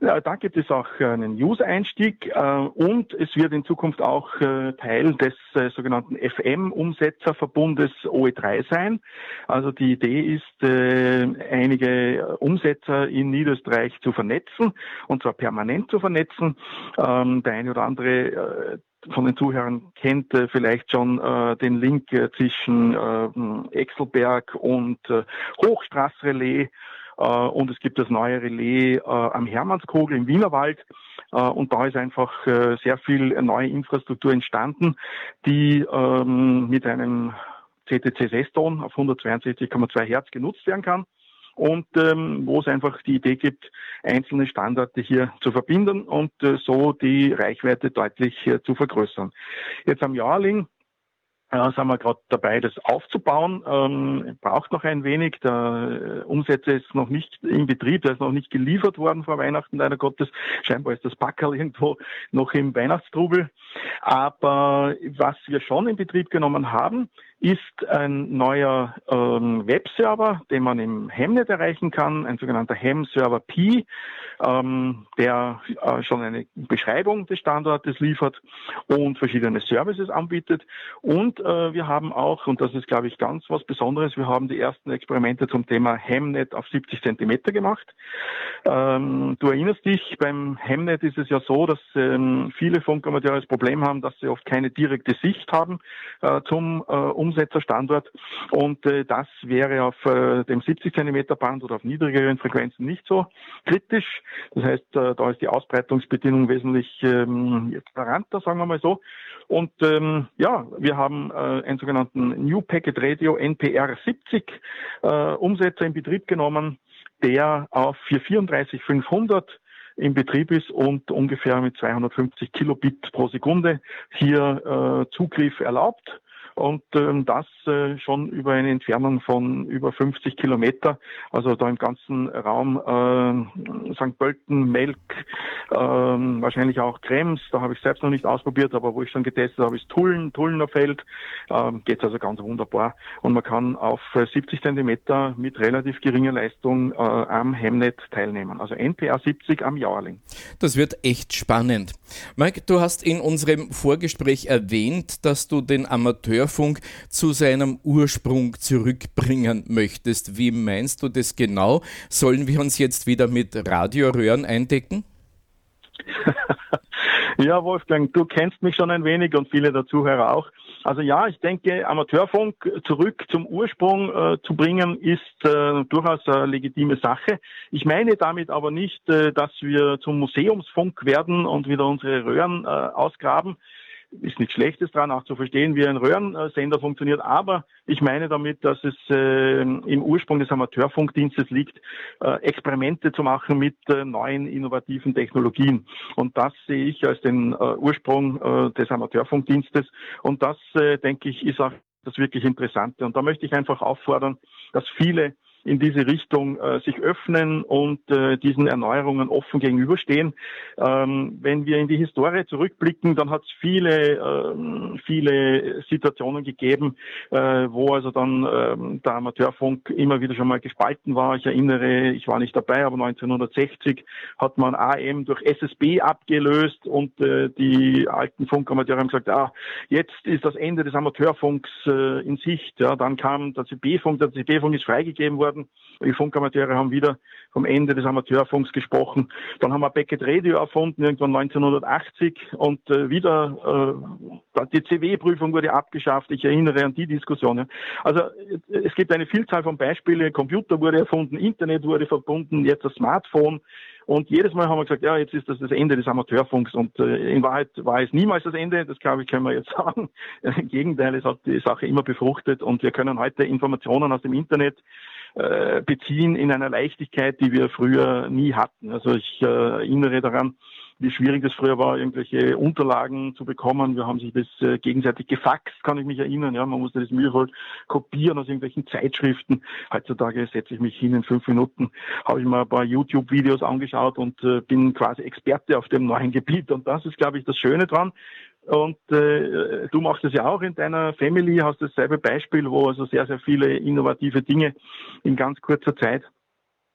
Da gibt es auch einen User-Einstieg äh, und es wird in Zukunft auch äh, Teil des äh, sogenannten FM-Umsetzerverbundes OE3 sein. Also die Idee ist, äh, einige Umsetzer in Niederösterreich zu vernetzen und zwar permanent zu vernetzen. Ähm, der eine oder andere äh, von den Zuhörern kennt äh, vielleicht schon äh, den Link äh, zwischen äh, Exelberg und äh, Hochstraßrelais äh, und es gibt das neue Relais äh, am Hermannskogel im Wienerwald. Äh, und da ist einfach sehr viel neue Infrastruktur entstanden, die ähm, mit einem CTC-6-Ton auf 162,2 Hertz genutzt werden kann und ähm, wo es einfach die Idee gibt, einzelne Standorte hier zu verbinden und äh, so die Reichweite deutlich äh, zu vergrößern. Jetzt am Jahrling ja, sind wir gerade dabei, das aufzubauen. Ähm, braucht noch ein wenig. Der äh, Umsätze ist noch nicht in Betrieb, der ist noch nicht geliefert worden vor Weihnachten, leider Gottes. Scheinbar ist das Packerl irgendwo noch im Weihnachtstrubel. Aber was wir schon in Betrieb genommen haben, ist ein neuer ähm, Webserver, den man im Hemnet erreichen kann, ein sogenannter Hem-Server P, ähm, der äh, schon eine Beschreibung des Standortes liefert und verschiedene Services anbietet. Und äh, wir haben auch, und das ist, glaube ich, ganz was Besonderes, wir haben die ersten Experimente zum Thema Hemnet auf 70 Zentimeter gemacht. Ähm, du erinnerst dich, beim Hemnet ist es ja so, dass ähm, viele Funkamateure das Problem haben, dass sie oft keine direkte Sicht haben äh, zum äh, Umsetzerstandort. Und äh, das wäre auf äh, dem 70 Zentimeter Band oder auf niedrigeren Frequenzen nicht so kritisch. Das heißt, äh, da ist die Ausbreitungsbedingung wesentlich ähm, toleranter, sagen wir mal so. Und ähm, ja, wir haben äh, einen sogenannten New Packet Radio NPR 70 äh, Umsetzer in Betrieb genommen, der auf 433500 in Betrieb ist und ungefähr mit 250 Kilobit pro Sekunde hier äh, Zugriff erlaubt und ähm, das äh, schon über eine Entfernung von über 50 Kilometer, also da im ganzen Raum äh, St. Pölten, Melk, äh, wahrscheinlich auch Krems, da habe ich selbst noch nicht ausprobiert, aber wo ich schon getestet habe, ist Tullen, Tullener Feld, äh, geht also ganz wunderbar und man kann auf 70 Zentimeter mit relativ geringer Leistung äh, am Hemnet teilnehmen, also NPR 70 am Jahrling. Das wird echt spannend. Mike, du hast in unserem Vorgespräch erwähnt, dass du den Amateur Hörfunk zu seinem Ursprung zurückbringen möchtest. Wie meinst du das genau? Sollen wir uns jetzt wieder mit Radioröhren eindecken? ja, Wolfgang, du kennst mich schon ein wenig und viele der Zuhörer auch. Also ja, ich denke, Amateurfunk zurück zum Ursprung äh, zu bringen, ist äh, durchaus eine legitime Sache. Ich meine damit aber nicht, äh, dass wir zum Museumsfunk werden und wieder unsere Röhren äh, ausgraben ist nichts Schlechtes dran, auch zu verstehen, wie ein Röhrensender funktioniert. Aber ich meine damit, dass es äh, im Ursprung des Amateurfunkdienstes liegt, äh, Experimente zu machen mit äh, neuen innovativen Technologien. Und das sehe ich als den äh, Ursprung äh, des Amateurfunkdienstes. Und das, äh, denke ich, ist auch das wirklich Interessante. Und da möchte ich einfach auffordern, dass viele in diese Richtung äh, sich öffnen und äh, diesen Erneuerungen offen gegenüberstehen. Ähm, wenn wir in die Historie zurückblicken, dann hat es viele, äh, viele Situationen gegeben, äh, wo also dann äh, der Amateurfunk immer wieder schon mal gespalten war. Ich erinnere, ich war nicht dabei, aber 1960 hat man AM durch SSB abgelöst und äh, die alten Funkamateure haben gesagt, ah, jetzt ist das Ende des Amateurfunks äh, in Sicht. Ja, dann kam der CB-Funk, der CB-Funk ist freigegeben worden worden. Die Funkamateure haben wieder vom Ende des Amateurfunks gesprochen. Dann haben wir Beckett Radio erfunden, irgendwann 1980 und äh, wieder äh, die CW-Prüfung wurde abgeschafft. Ich erinnere an die Diskussion. Also es gibt eine Vielzahl von Beispielen. Computer wurde erfunden, Internet wurde verbunden, jetzt das Smartphone. Und jedes Mal haben wir gesagt, ja, jetzt ist das das Ende des Amateurfunks. Und äh, in Wahrheit war es niemals das Ende. Das glaube ich, können wir jetzt sagen. Im Gegenteil, es hat die Sache immer befruchtet. Und wir können heute Informationen aus dem Internet äh, beziehen in einer Leichtigkeit, die wir früher nie hatten. Also ich äh, erinnere daran, wie schwierig es früher war, irgendwelche Unterlagen zu bekommen. Wir haben sich das äh, gegenseitig gefaxt, kann ich mich erinnern. Ja, man musste das mühevoll kopieren aus irgendwelchen Zeitschriften. Heutzutage setze ich mich hin in fünf Minuten, habe ich mal ein paar YouTube-Videos angeschaut und bin quasi Experte auf dem neuen Gebiet. Und das ist, glaube ich, das Schöne dran. Und äh, du machst es ja auch in deiner Family, hast dasselbe Beispiel, wo also sehr, sehr viele innovative Dinge in ganz kurzer Zeit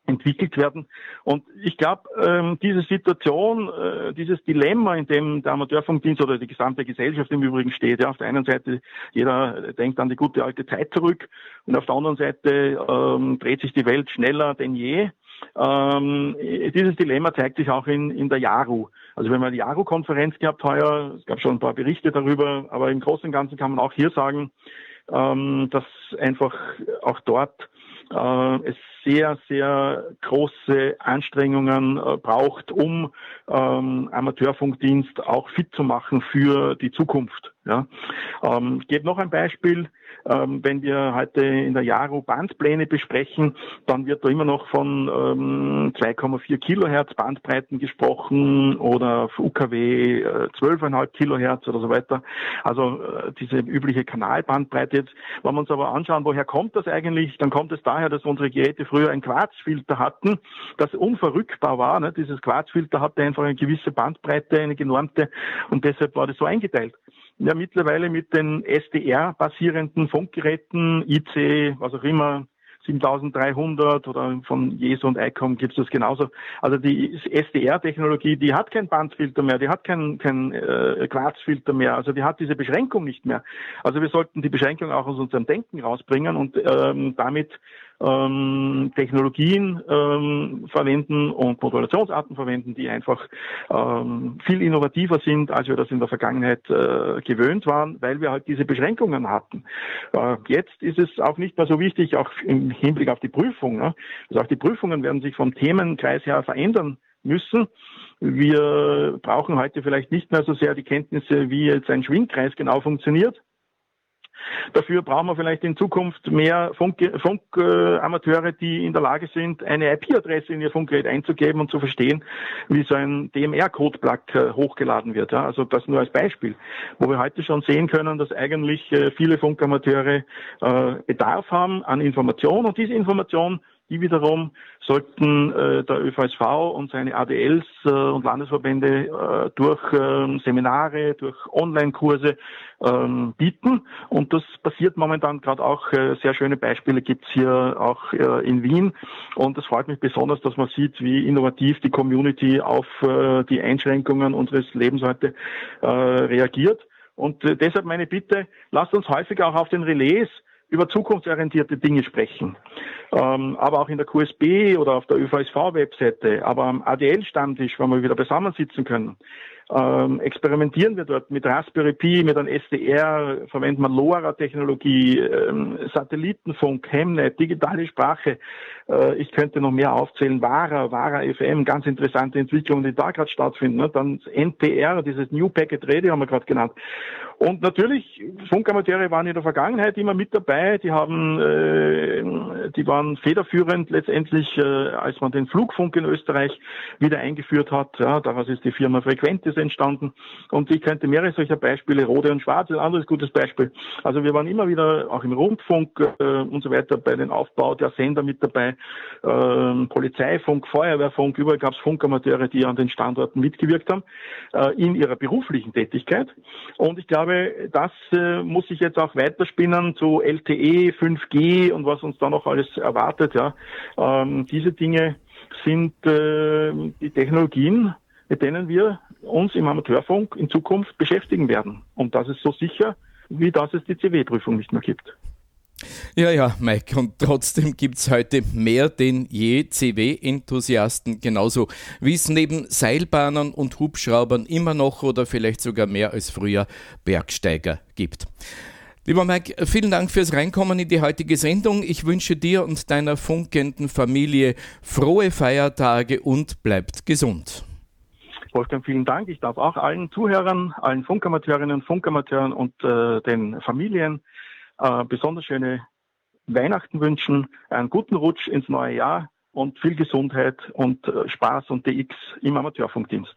entwickelt werden. Und ich glaube, ähm, diese Situation, äh, dieses Dilemma, in dem der Amateurfunkdienst oder die gesamte Gesellschaft im Übrigen steht, ja, auf der einen Seite, jeder denkt an die gute alte Zeit zurück und auf der anderen Seite ähm, dreht sich die Welt schneller denn je. Ähm, dieses Dilemma zeigt sich auch in, in der JARU. Also wir haben eine JARU-Konferenz gehabt heuer, es gab schon ein paar Berichte darüber, aber im Großen und Ganzen kann man auch hier sagen, ähm, dass einfach auch dort äh, es sehr, sehr große Anstrengungen äh, braucht, um ähm, Amateurfunkdienst auch fit zu machen für die Zukunft. Ja. Ähm, gebe noch ein Beispiel. Ähm, wenn wir heute in der Jaro Bandpläne besprechen, dann wird da immer noch von ähm, 2,4 Kilohertz Bandbreiten gesprochen oder UKW äh, 12,5 Kilohertz oder so weiter. Also äh, diese übliche Kanalbandbreite jetzt. Wenn wir uns aber anschauen, woher kommt das eigentlich, dann kommt es daher, dass unsere Geräte früher ein Quarzfilter hatten, das unverrückbar war. Ne? Dieses Quarzfilter hatte einfach eine gewisse Bandbreite, eine genormte und deshalb war das so eingeteilt ja mittlerweile mit den SDR-basierenden Funkgeräten, IC, was auch immer, 7300 oder von Jesu und ICOM gibt es das genauso. Also die SDR-Technologie, die hat kein Bandfilter mehr, die hat kein, kein äh, Quarzfilter mehr, also die hat diese Beschränkung nicht mehr. Also wir sollten die Beschränkung auch aus unserem Denken rausbringen und ähm, damit ähm, Technologien ähm, verwenden und Modulationsarten verwenden, die einfach ähm, viel innovativer sind, als wir das in der Vergangenheit äh, gewöhnt waren, weil wir halt diese Beschränkungen hatten. Äh, jetzt ist es auch nicht mehr so wichtig, auch im Hinblick auf die Prüfung. Ne? Also auch die Prüfungen werden sich vom Themenkreis her verändern müssen. Wir brauchen heute vielleicht nicht mehr so sehr die Kenntnisse, wie jetzt ein Schwingkreis genau funktioniert, Dafür brauchen wir vielleicht in Zukunft mehr Funkamateure, Funk, äh, die in der Lage sind, eine IP-Adresse in ihr Funkgerät einzugeben und zu verstehen, wie so ein DMR-Code-Plug äh, hochgeladen wird. Ja? Also das nur als Beispiel, wo wir heute schon sehen können, dass eigentlich äh, viele Funkamateure äh, Bedarf haben an Information und diese Information die wiederum sollten äh, der ÖVSV und seine ADLs äh, und Landesverbände äh, durch äh, Seminare, durch Online-Kurse ähm, bieten. Und das passiert momentan gerade auch. Äh, sehr schöne Beispiele gibt's hier auch äh, in Wien. Und es freut mich besonders, dass man sieht, wie innovativ die Community auf äh, die Einschränkungen unseres Lebens heute äh, reagiert. Und äh, deshalb meine Bitte, lasst uns häufiger auch auf den Relais über zukunftsorientierte Dinge sprechen. Ähm, aber auch in der QSB oder auf der ÖVSV-Webseite, aber am ADL-Stammtisch, wo wir wieder beisammensitzen können. Ähm, experimentieren wir dort mit Raspberry Pi, mit einem SDR, verwenden wir LoRa-Technologie, ähm, Satellitenfunk, Hemnet, digitale Sprache. Äh, ich könnte noch mehr aufzählen. Vara, Vara FM, ganz interessante Entwicklungen, die da gerade stattfinden. Ne? Dann NPR, dieses New Packet Radio haben wir gerade genannt. Und natürlich, Funkamateure waren in der Vergangenheit immer mit dabei. Die haben, äh, die waren federführend letztendlich, äh, als man den Flugfunk in Österreich wieder eingeführt hat. Ja, daraus ist die Firma Frequentis entstanden. Und ich könnte mehrere solcher Beispiele, Rode und Schwarz, ein anderes gutes Beispiel. Also wir waren immer wieder auch im Rundfunk äh, und so weiter bei den Aufbau der Sender mit dabei. Äh, Polizeifunk, Feuerwehrfunk, überall gab es Funkamateure, die an den Standorten mitgewirkt haben äh, in ihrer beruflichen Tätigkeit. Und ich glaube, das äh, muss sich jetzt auch weiterspinnen zu LTE, 5G und was uns da noch alles erwartet. Ja. Ähm, diese Dinge sind äh, die Technologien, mit denen wir uns im Amateurfunk in Zukunft beschäftigen werden. Und das ist so sicher, wie dass es die CW-Prüfung nicht mehr gibt. Ja, ja, Mike, und trotzdem gibt es heute mehr denn je CW-Enthusiasten, genauso wie es neben Seilbahnern und Hubschraubern immer noch oder vielleicht sogar mehr als früher Bergsteiger gibt. Lieber Mike, vielen Dank fürs Reinkommen in die heutige Sendung. Ich wünsche dir und deiner funkenden Familie frohe Feiertage und bleibt gesund. Wolfgang, vielen Dank. Ich darf auch allen Zuhörern, allen Funkamateurinnen, Funkamateuren und äh, den Familien äh, besonders schöne Weihnachten wünschen, einen guten Rutsch ins neue Jahr und viel Gesundheit und äh, Spaß und DX im Amateurfunkdienst.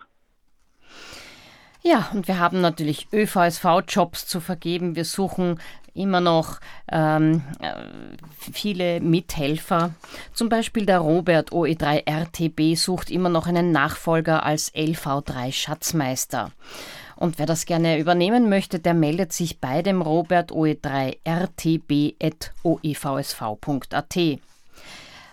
Ja, und wir haben natürlich ÖVSV-Jobs zu vergeben. Wir suchen immer noch ähm, äh, viele Mithelfer. Zum Beispiel der Robert OE3 RTB sucht immer noch einen Nachfolger als LV3 Schatzmeister. Und wer das gerne übernehmen möchte, der meldet sich bei dem Robert OE3 rtb.oevsv.at.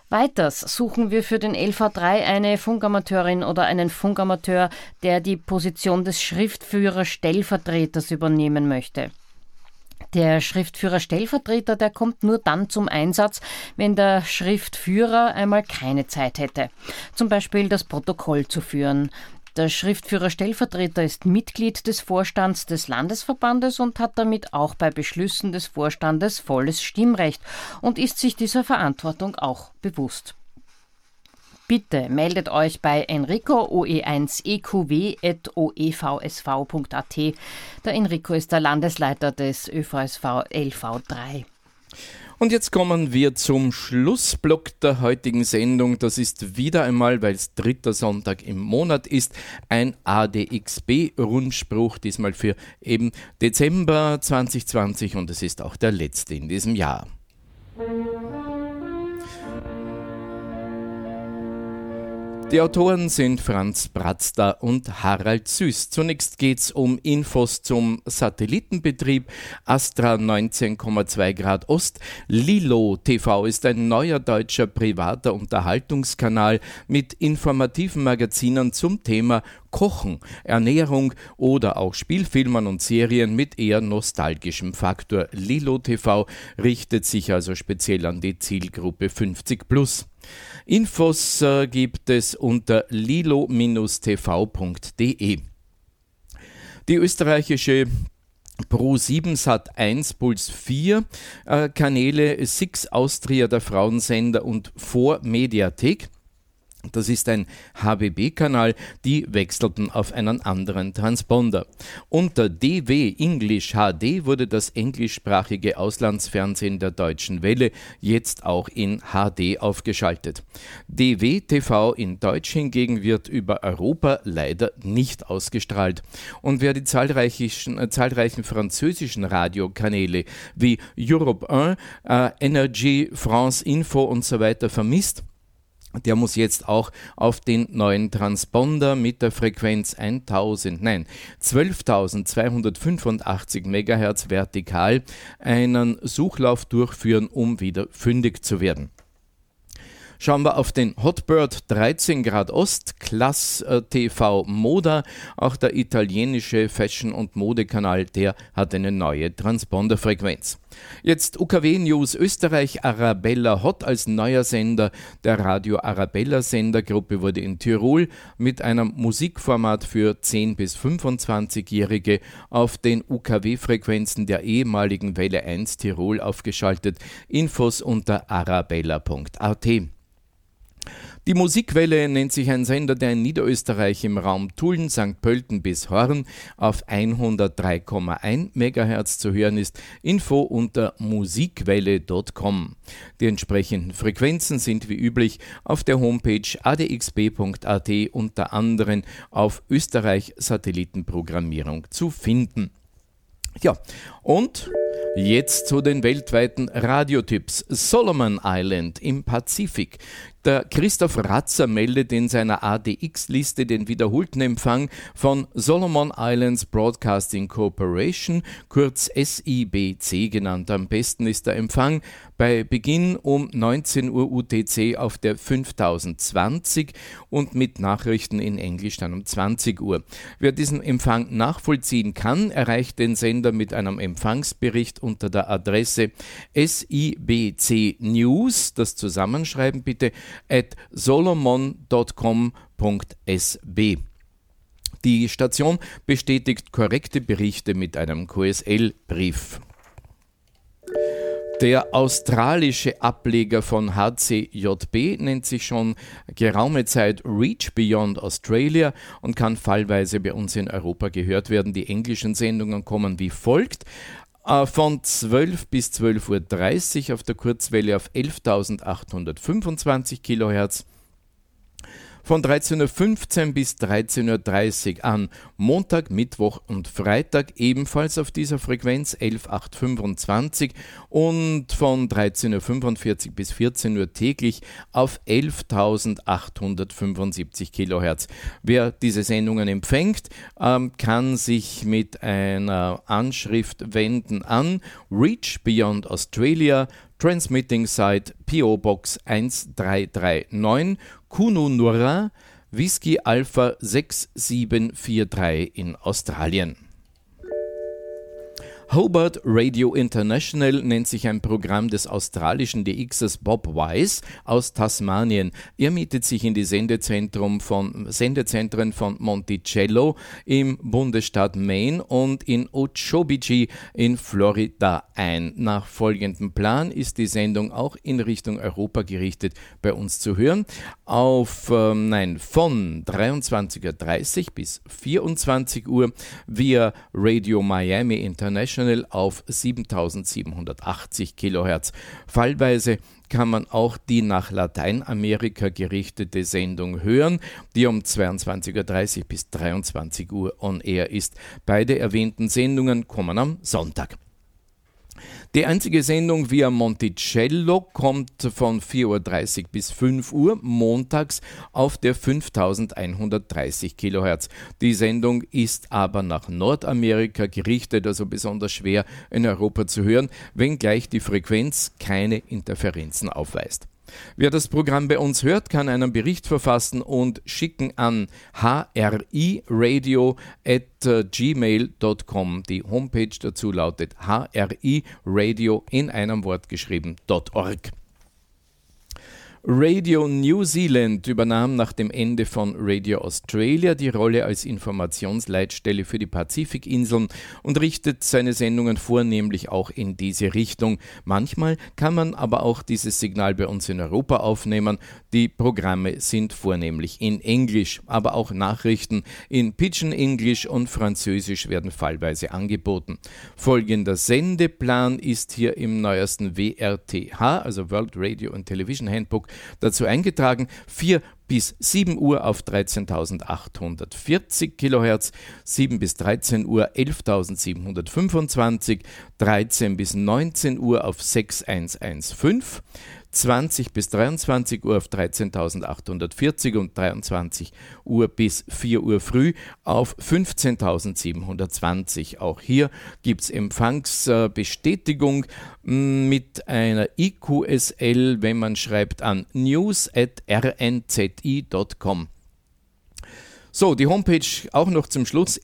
Weiters suchen wir für den LV3 eine Funkamateurin oder einen Funkamateur, der die Position des Schriftführer-Stellvertreters übernehmen möchte. Der Schriftführer-Stellvertreter, der kommt nur dann zum Einsatz, wenn der Schriftführer einmal keine Zeit hätte. Zum Beispiel das Protokoll zu führen. Der Schriftführer-Stellvertreter ist Mitglied des Vorstands des Landesverbandes und hat damit auch bei Beschlüssen des Vorstandes volles Stimmrecht und ist sich dieser Verantwortung auch bewusst. Bitte meldet euch bei Enrico oe1eqw.oevsv.at. Der Enrico ist der Landesleiter des ÖVSV LV3. Und jetzt kommen wir zum Schlussblock der heutigen Sendung. Das ist wieder einmal, weil es dritter Sonntag im Monat ist, ein ADXB-Rundspruch, diesmal für eben Dezember 2020 und es ist auch der letzte in diesem Jahr. Die Autoren sind Franz Bratzda und Harald Süß. Zunächst geht's um Infos zum Satellitenbetrieb Astra 19,2 Grad Ost. Lilo TV ist ein neuer deutscher privater Unterhaltungskanal mit informativen Magazinen zum Thema Kochen, Ernährung oder auch Spielfilmen und Serien mit eher nostalgischem Faktor. Lilo TV richtet sich also speziell an die Zielgruppe 50 plus. Infos äh, gibt es unter lilo-tv.de. Die österreichische Pro 7 Sat 1 Puls 4 äh, Kanäle, Six Austria der Frauensender und Vor Mediathek das ist ein HBB-Kanal, die wechselten auf einen anderen Transponder. Unter DW English HD wurde das englischsprachige Auslandsfernsehen der Deutschen Welle jetzt auch in HD aufgeschaltet. DW TV in Deutsch hingegen wird über Europa leider nicht ausgestrahlt. Und wer die zahlreichen, äh, zahlreichen französischen Radiokanäle wie Europe 1, äh, Energy, France Info und so weiter vermisst, der muss jetzt auch auf den neuen Transponder mit der Frequenz 1000, nein, 12.285 MHz vertikal einen Suchlauf durchführen, um wieder fündig zu werden. Schauen wir auf den Hotbird 13 Grad Ost, Class äh, TV Moda. Auch der italienische Fashion- und Modekanal, der hat eine neue Transponderfrequenz. Jetzt UKW News Österreich Arabella Hot als neuer Sender der Radio Arabella Sendergruppe wurde in Tirol mit einem Musikformat für 10 bis 25-Jährige auf den UKW-Frequenzen der ehemaligen Welle 1 Tirol aufgeschaltet. Infos unter arabella.at. Die Musikwelle nennt sich ein Sender, der in Niederösterreich im Raum Tulln, St. Pölten bis Horn auf 103,1 MHz zu hören ist. Info unter musikwelle.com. Die entsprechenden Frequenzen sind wie üblich auf der Homepage adxb.at unter anderem auf Österreich Satellitenprogrammierung zu finden. Ja, und jetzt zu den weltweiten Radiotipps. Solomon Island im Pazifik. Der Christoph Ratzer meldet in seiner ADX-Liste den wiederholten Empfang von Solomon Islands Broadcasting Corporation, kurz SIBC genannt. Am besten ist der Empfang bei Beginn um 19 Uhr UTC auf der 5020 und mit Nachrichten in Englisch dann um 20 Uhr. Wer diesen Empfang nachvollziehen kann, erreicht den Sender mit einem Empfangsbericht unter der Adresse SIBC News, das Zusammenschreiben bitte, at solomon.com.sb. Die Station bestätigt korrekte Berichte mit einem QSL-Brief. Der australische Ableger von HCJB nennt sich schon geraume Zeit Reach Beyond Australia und kann fallweise bei uns in Europa gehört werden. Die englischen Sendungen kommen wie folgt. Äh, von 12 bis 12.30 Uhr auf der Kurzwelle auf 11.825 kHz von 13.15 Uhr bis 13.30 Uhr an, Montag, Mittwoch und Freitag ebenfalls auf dieser Frequenz 11.825 und von 13.45 Uhr bis 14 Uhr täglich auf 11.875 kHz. Wer diese Sendungen empfängt, ähm, kann sich mit einer Anschrift wenden an Reach Beyond Australia Transmitting Site PO Box 1339 Kununurra Whisky Alpha 6743 in Australien. Hobart Radio International nennt sich ein Programm des australischen DXers Bob Wise aus Tasmanien. Er mietet sich in die Sendezentrum von, Sendezentren von Monticello im Bundesstaat Maine und in Ochobici in Florida ein. Nach folgendem Plan ist die Sendung auch in Richtung Europa gerichtet bei uns zu hören. Auf, äh, nein, von 23.30 Uhr bis 24 Uhr via Radio Miami International International auf 7780 kHz. Fallweise kann man auch die nach Lateinamerika gerichtete Sendung hören, die um 22.30 Uhr bis 23 Uhr on air ist. Beide erwähnten Sendungen kommen am Sonntag. Die einzige Sendung via Monticello kommt von 4.30 Uhr bis 5 Uhr montags auf der 5130 kHz. Die Sendung ist aber nach Nordamerika gerichtet, also besonders schwer in Europa zu hören, wenngleich die Frequenz keine Interferenzen aufweist. Wer das Programm bei uns hört, kann einen Bericht verfassen und schicken an hriradio.gmail.com. Die Homepage dazu lautet hriradio in einem Wort geschrieben.org. Radio New Zealand übernahm nach dem Ende von Radio Australia die Rolle als Informationsleitstelle für die Pazifikinseln und richtet seine Sendungen vornehmlich auch in diese Richtung. Manchmal kann man aber auch dieses Signal bei uns in Europa aufnehmen. Die Programme sind vornehmlich in Englisch, aber auch Nachrichten in Pidgin English und Französisch werden fallweise angeboten. Folgender Sendeplan ist hier im neuesten WRTH, also World Radio and Television Handbook, dazu eingetragen. 4 bis 7 Uhr auf 13.840 kHz, 7 bis 13 Uhr 11.725, 13 bis 19 Uhr auf 6115, 20 bis 23 Uhr auf 13.840 und 23 Uhr bis 4 Uhr früh auf 15.720. Auch hier gibt es Empfangsbestätigung mit einer IQSL, wenn man schreibt an news.rnzi.com. So, die Homepage auch noch zum Schluss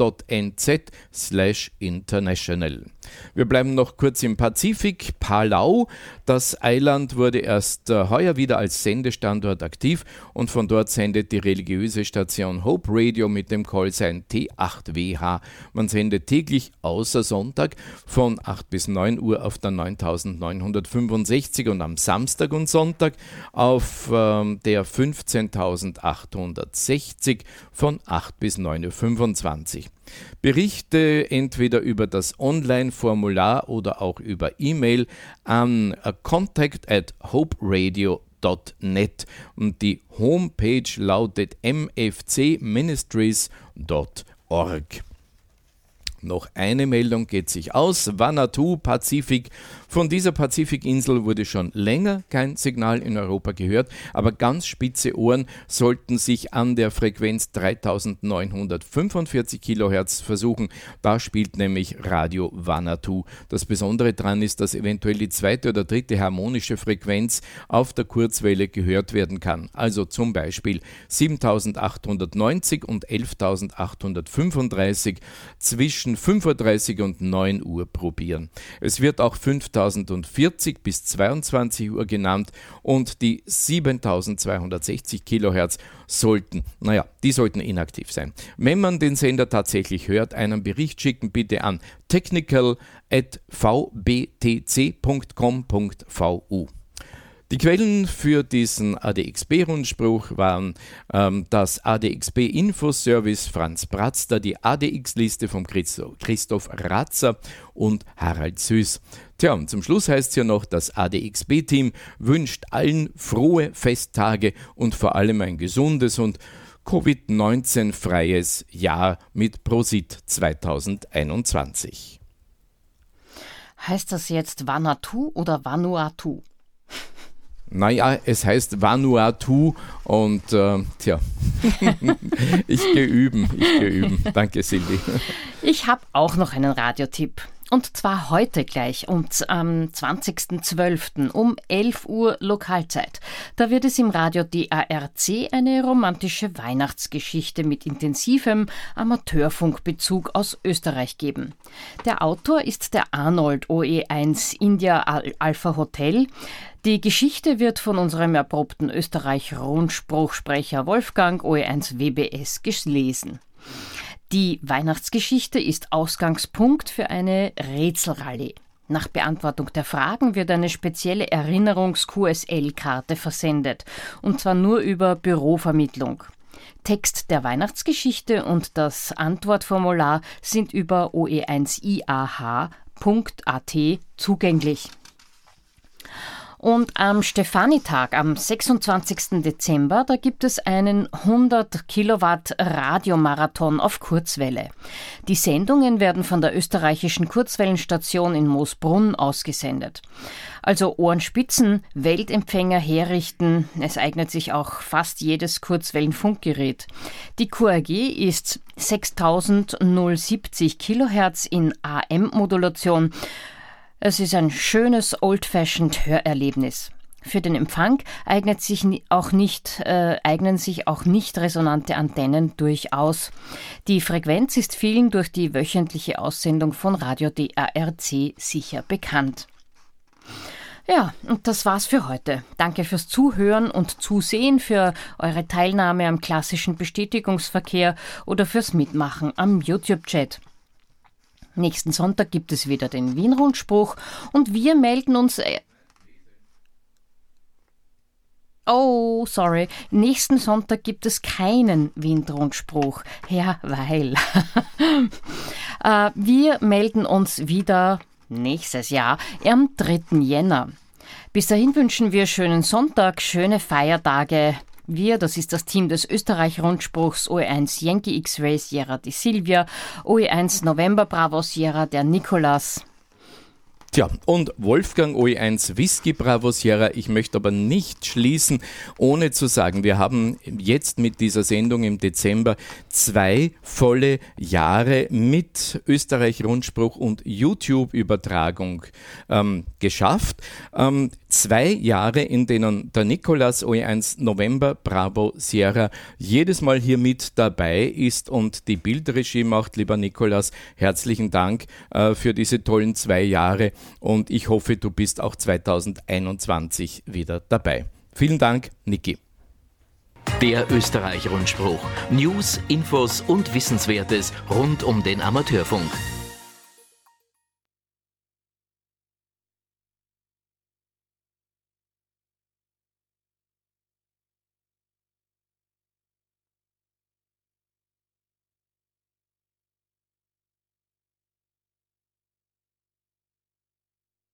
www.radio3.nz slash international. Wir bleiben noch kurz im Pazifik. Palau, das Eiland wurde erst äh, heuer wieder als Sendestandort aktiv und von dort sendet die religiöse Station Hope Radio mit dem Callsign T8WH. Man sendet täglich außer Sonntag von 8 bis 9 Uhr auf der 9965 und am Samstag und Sonntag auf ähm, der 15860 von 8 bis 9.25 Uhr. Berichte entweder über das Online-Formular oder auch über E-Mail an contact at hoperadio.net und die Homepage lautet mfcministries.org. Noch eine Meldung geht sich aus. Vanuatu, Pazifik. Von dieser Pazifikinsel wurde schon länger kein Signal in Europa gehört, aber ganz spitze Ohren sollten sich an der Frequenz 3945 kHz versuchen. Da spielt nämlich Radio Vanuatu. Das Besondere daran ist, dass eventuell die zweite oder dritte harmonische Frequenz auf der Kurzwelle gehört werden kann. Also zum Beispiel 7890 und 11835 zwischen 5.30 Uhr und 9 Uhr probieren. Es wird auch 5040 bis 22 Uhr genannt und die 7260 Kilohertz sollten, naja, die sollten inaktiv sein. Wenn man den Sender tatsächlich hört, einen Bericht schicken bitte an technical.vbtc.com.vu. Die Quellen für diesen ADXB-Rundspruch waren ähm, das ADXB-Infoservice Franz Bratzter, die ADX-Liste von Christoph Ratzer und Harald Süß. Tja, und zum Schluss heißt es ja noch, das ADXB-Team wünscht allen frohe Festtage und vor allem ein gesundes und Covid-19-freies Jahr mit Prosit 2021. Heißt das jetzt Vanuatu oder Vanuatu? Naja, es heißt Vanuatu und äh, tja, ich gehe üben, ich gehe üben. Danke, Silvi. Ich habe auch noch einen Radiotipp. Und zwar heute gleich um, am 20.12. um 11 Uhr Lokalzeit. Da wird es im Radio DARC eine romantische Weihnachtsgeschichte mit intensivem Amateurfunkbezug aus Österreich geben. Der Autor ist der Arnold OE1 India Alpha Hotel. Die Geschichte wird von unserem erprobten Österreich-Rundspruchsprecher Wolfgang OE1 WBS gelesen. Die Weihnachtsgeschichte ist Ausgangspunkt für eine Rätselrallye. Nach Beantwortung der Fragen wird eine spezielle Erinnerungs-QSL-Karte versendet, und zwar nur über Bürovermittlung. Text der Weihnachtsgeschichte und das Antwortformular sind über oe1iah.at zugänglich. Und am Stefanitag, am 26. Dezember, da gibt es einen 100 Kilowatt Radiomarathon auf Kurzwelle. Die Sendungen werden von der österreichischen Kurzwellenstation in Moosbrunn ausgesendet. Also Ohrenspitzen, Weltempfänger herrichten. Es eignet sich auch fast jedes Kurzwellenfunkgerät. Die QRG ist 6070 Kilohertz in AM-Modulation. Es ist ein schönes Old-fashioned Hörerlebnis. Für den Empfang eignet sich auch nicht, äh, eignen sich auch nicht resonante Antennen durchaus. Die Frequenz ist vielen durch die wöchentliche Aussendung von Radio DARC sicher bekannt. Ja, und das war's für heute. Danke fürs Zuhören und Zusehen, für eure Teilnahme am klassischen Bestätigungsverkehr oder fürs Mitmachen am YouTube-Chat. Nächsten Sonntag gibt es wieder den Wien-Rundspruch und wir melden uns. Äh oh, sorry. Nächsten Sonntag gibt es keinen Wien-Rundspruch. Ja, weil. äh, wir melden uns wieder nächstes Jahr am 3. Jänner. Bis dahin wünschen wir schönen Sonntag, schöne Feiertage. Wir, das ist das Team des Österreich-Rundspruchs OE1 Yankee X-Ray Sierra die Silvia, OE1 November Bravo Sierra der Nikolas. Tja, und Wolfgang OE1 Whisky Bravo Sierra. Ich möchte aber nicht schließen, ohne zu sagen, wir haben jetzt mit dieser Sendung im Dezember zwei volle Jahre mit Österreich Rundspruch und YouTube-Übertragung ähm, geschafft. Ähm, Zwei Jahre, in denen der Nikolas OE1 November Bravo Sierra jedes Mal hier mit dabei ist und die Bildregie macht. Lieber Nikolas, herzlichen Dank äh, für diese tollen zwei Jahre und ich hoffe, du bist auch 2021 wieder dabei. Vielen Dank, Niki. Der Österreich-Rundspruch. News, Infos und Wissenswertes rund um den Amateurfunk.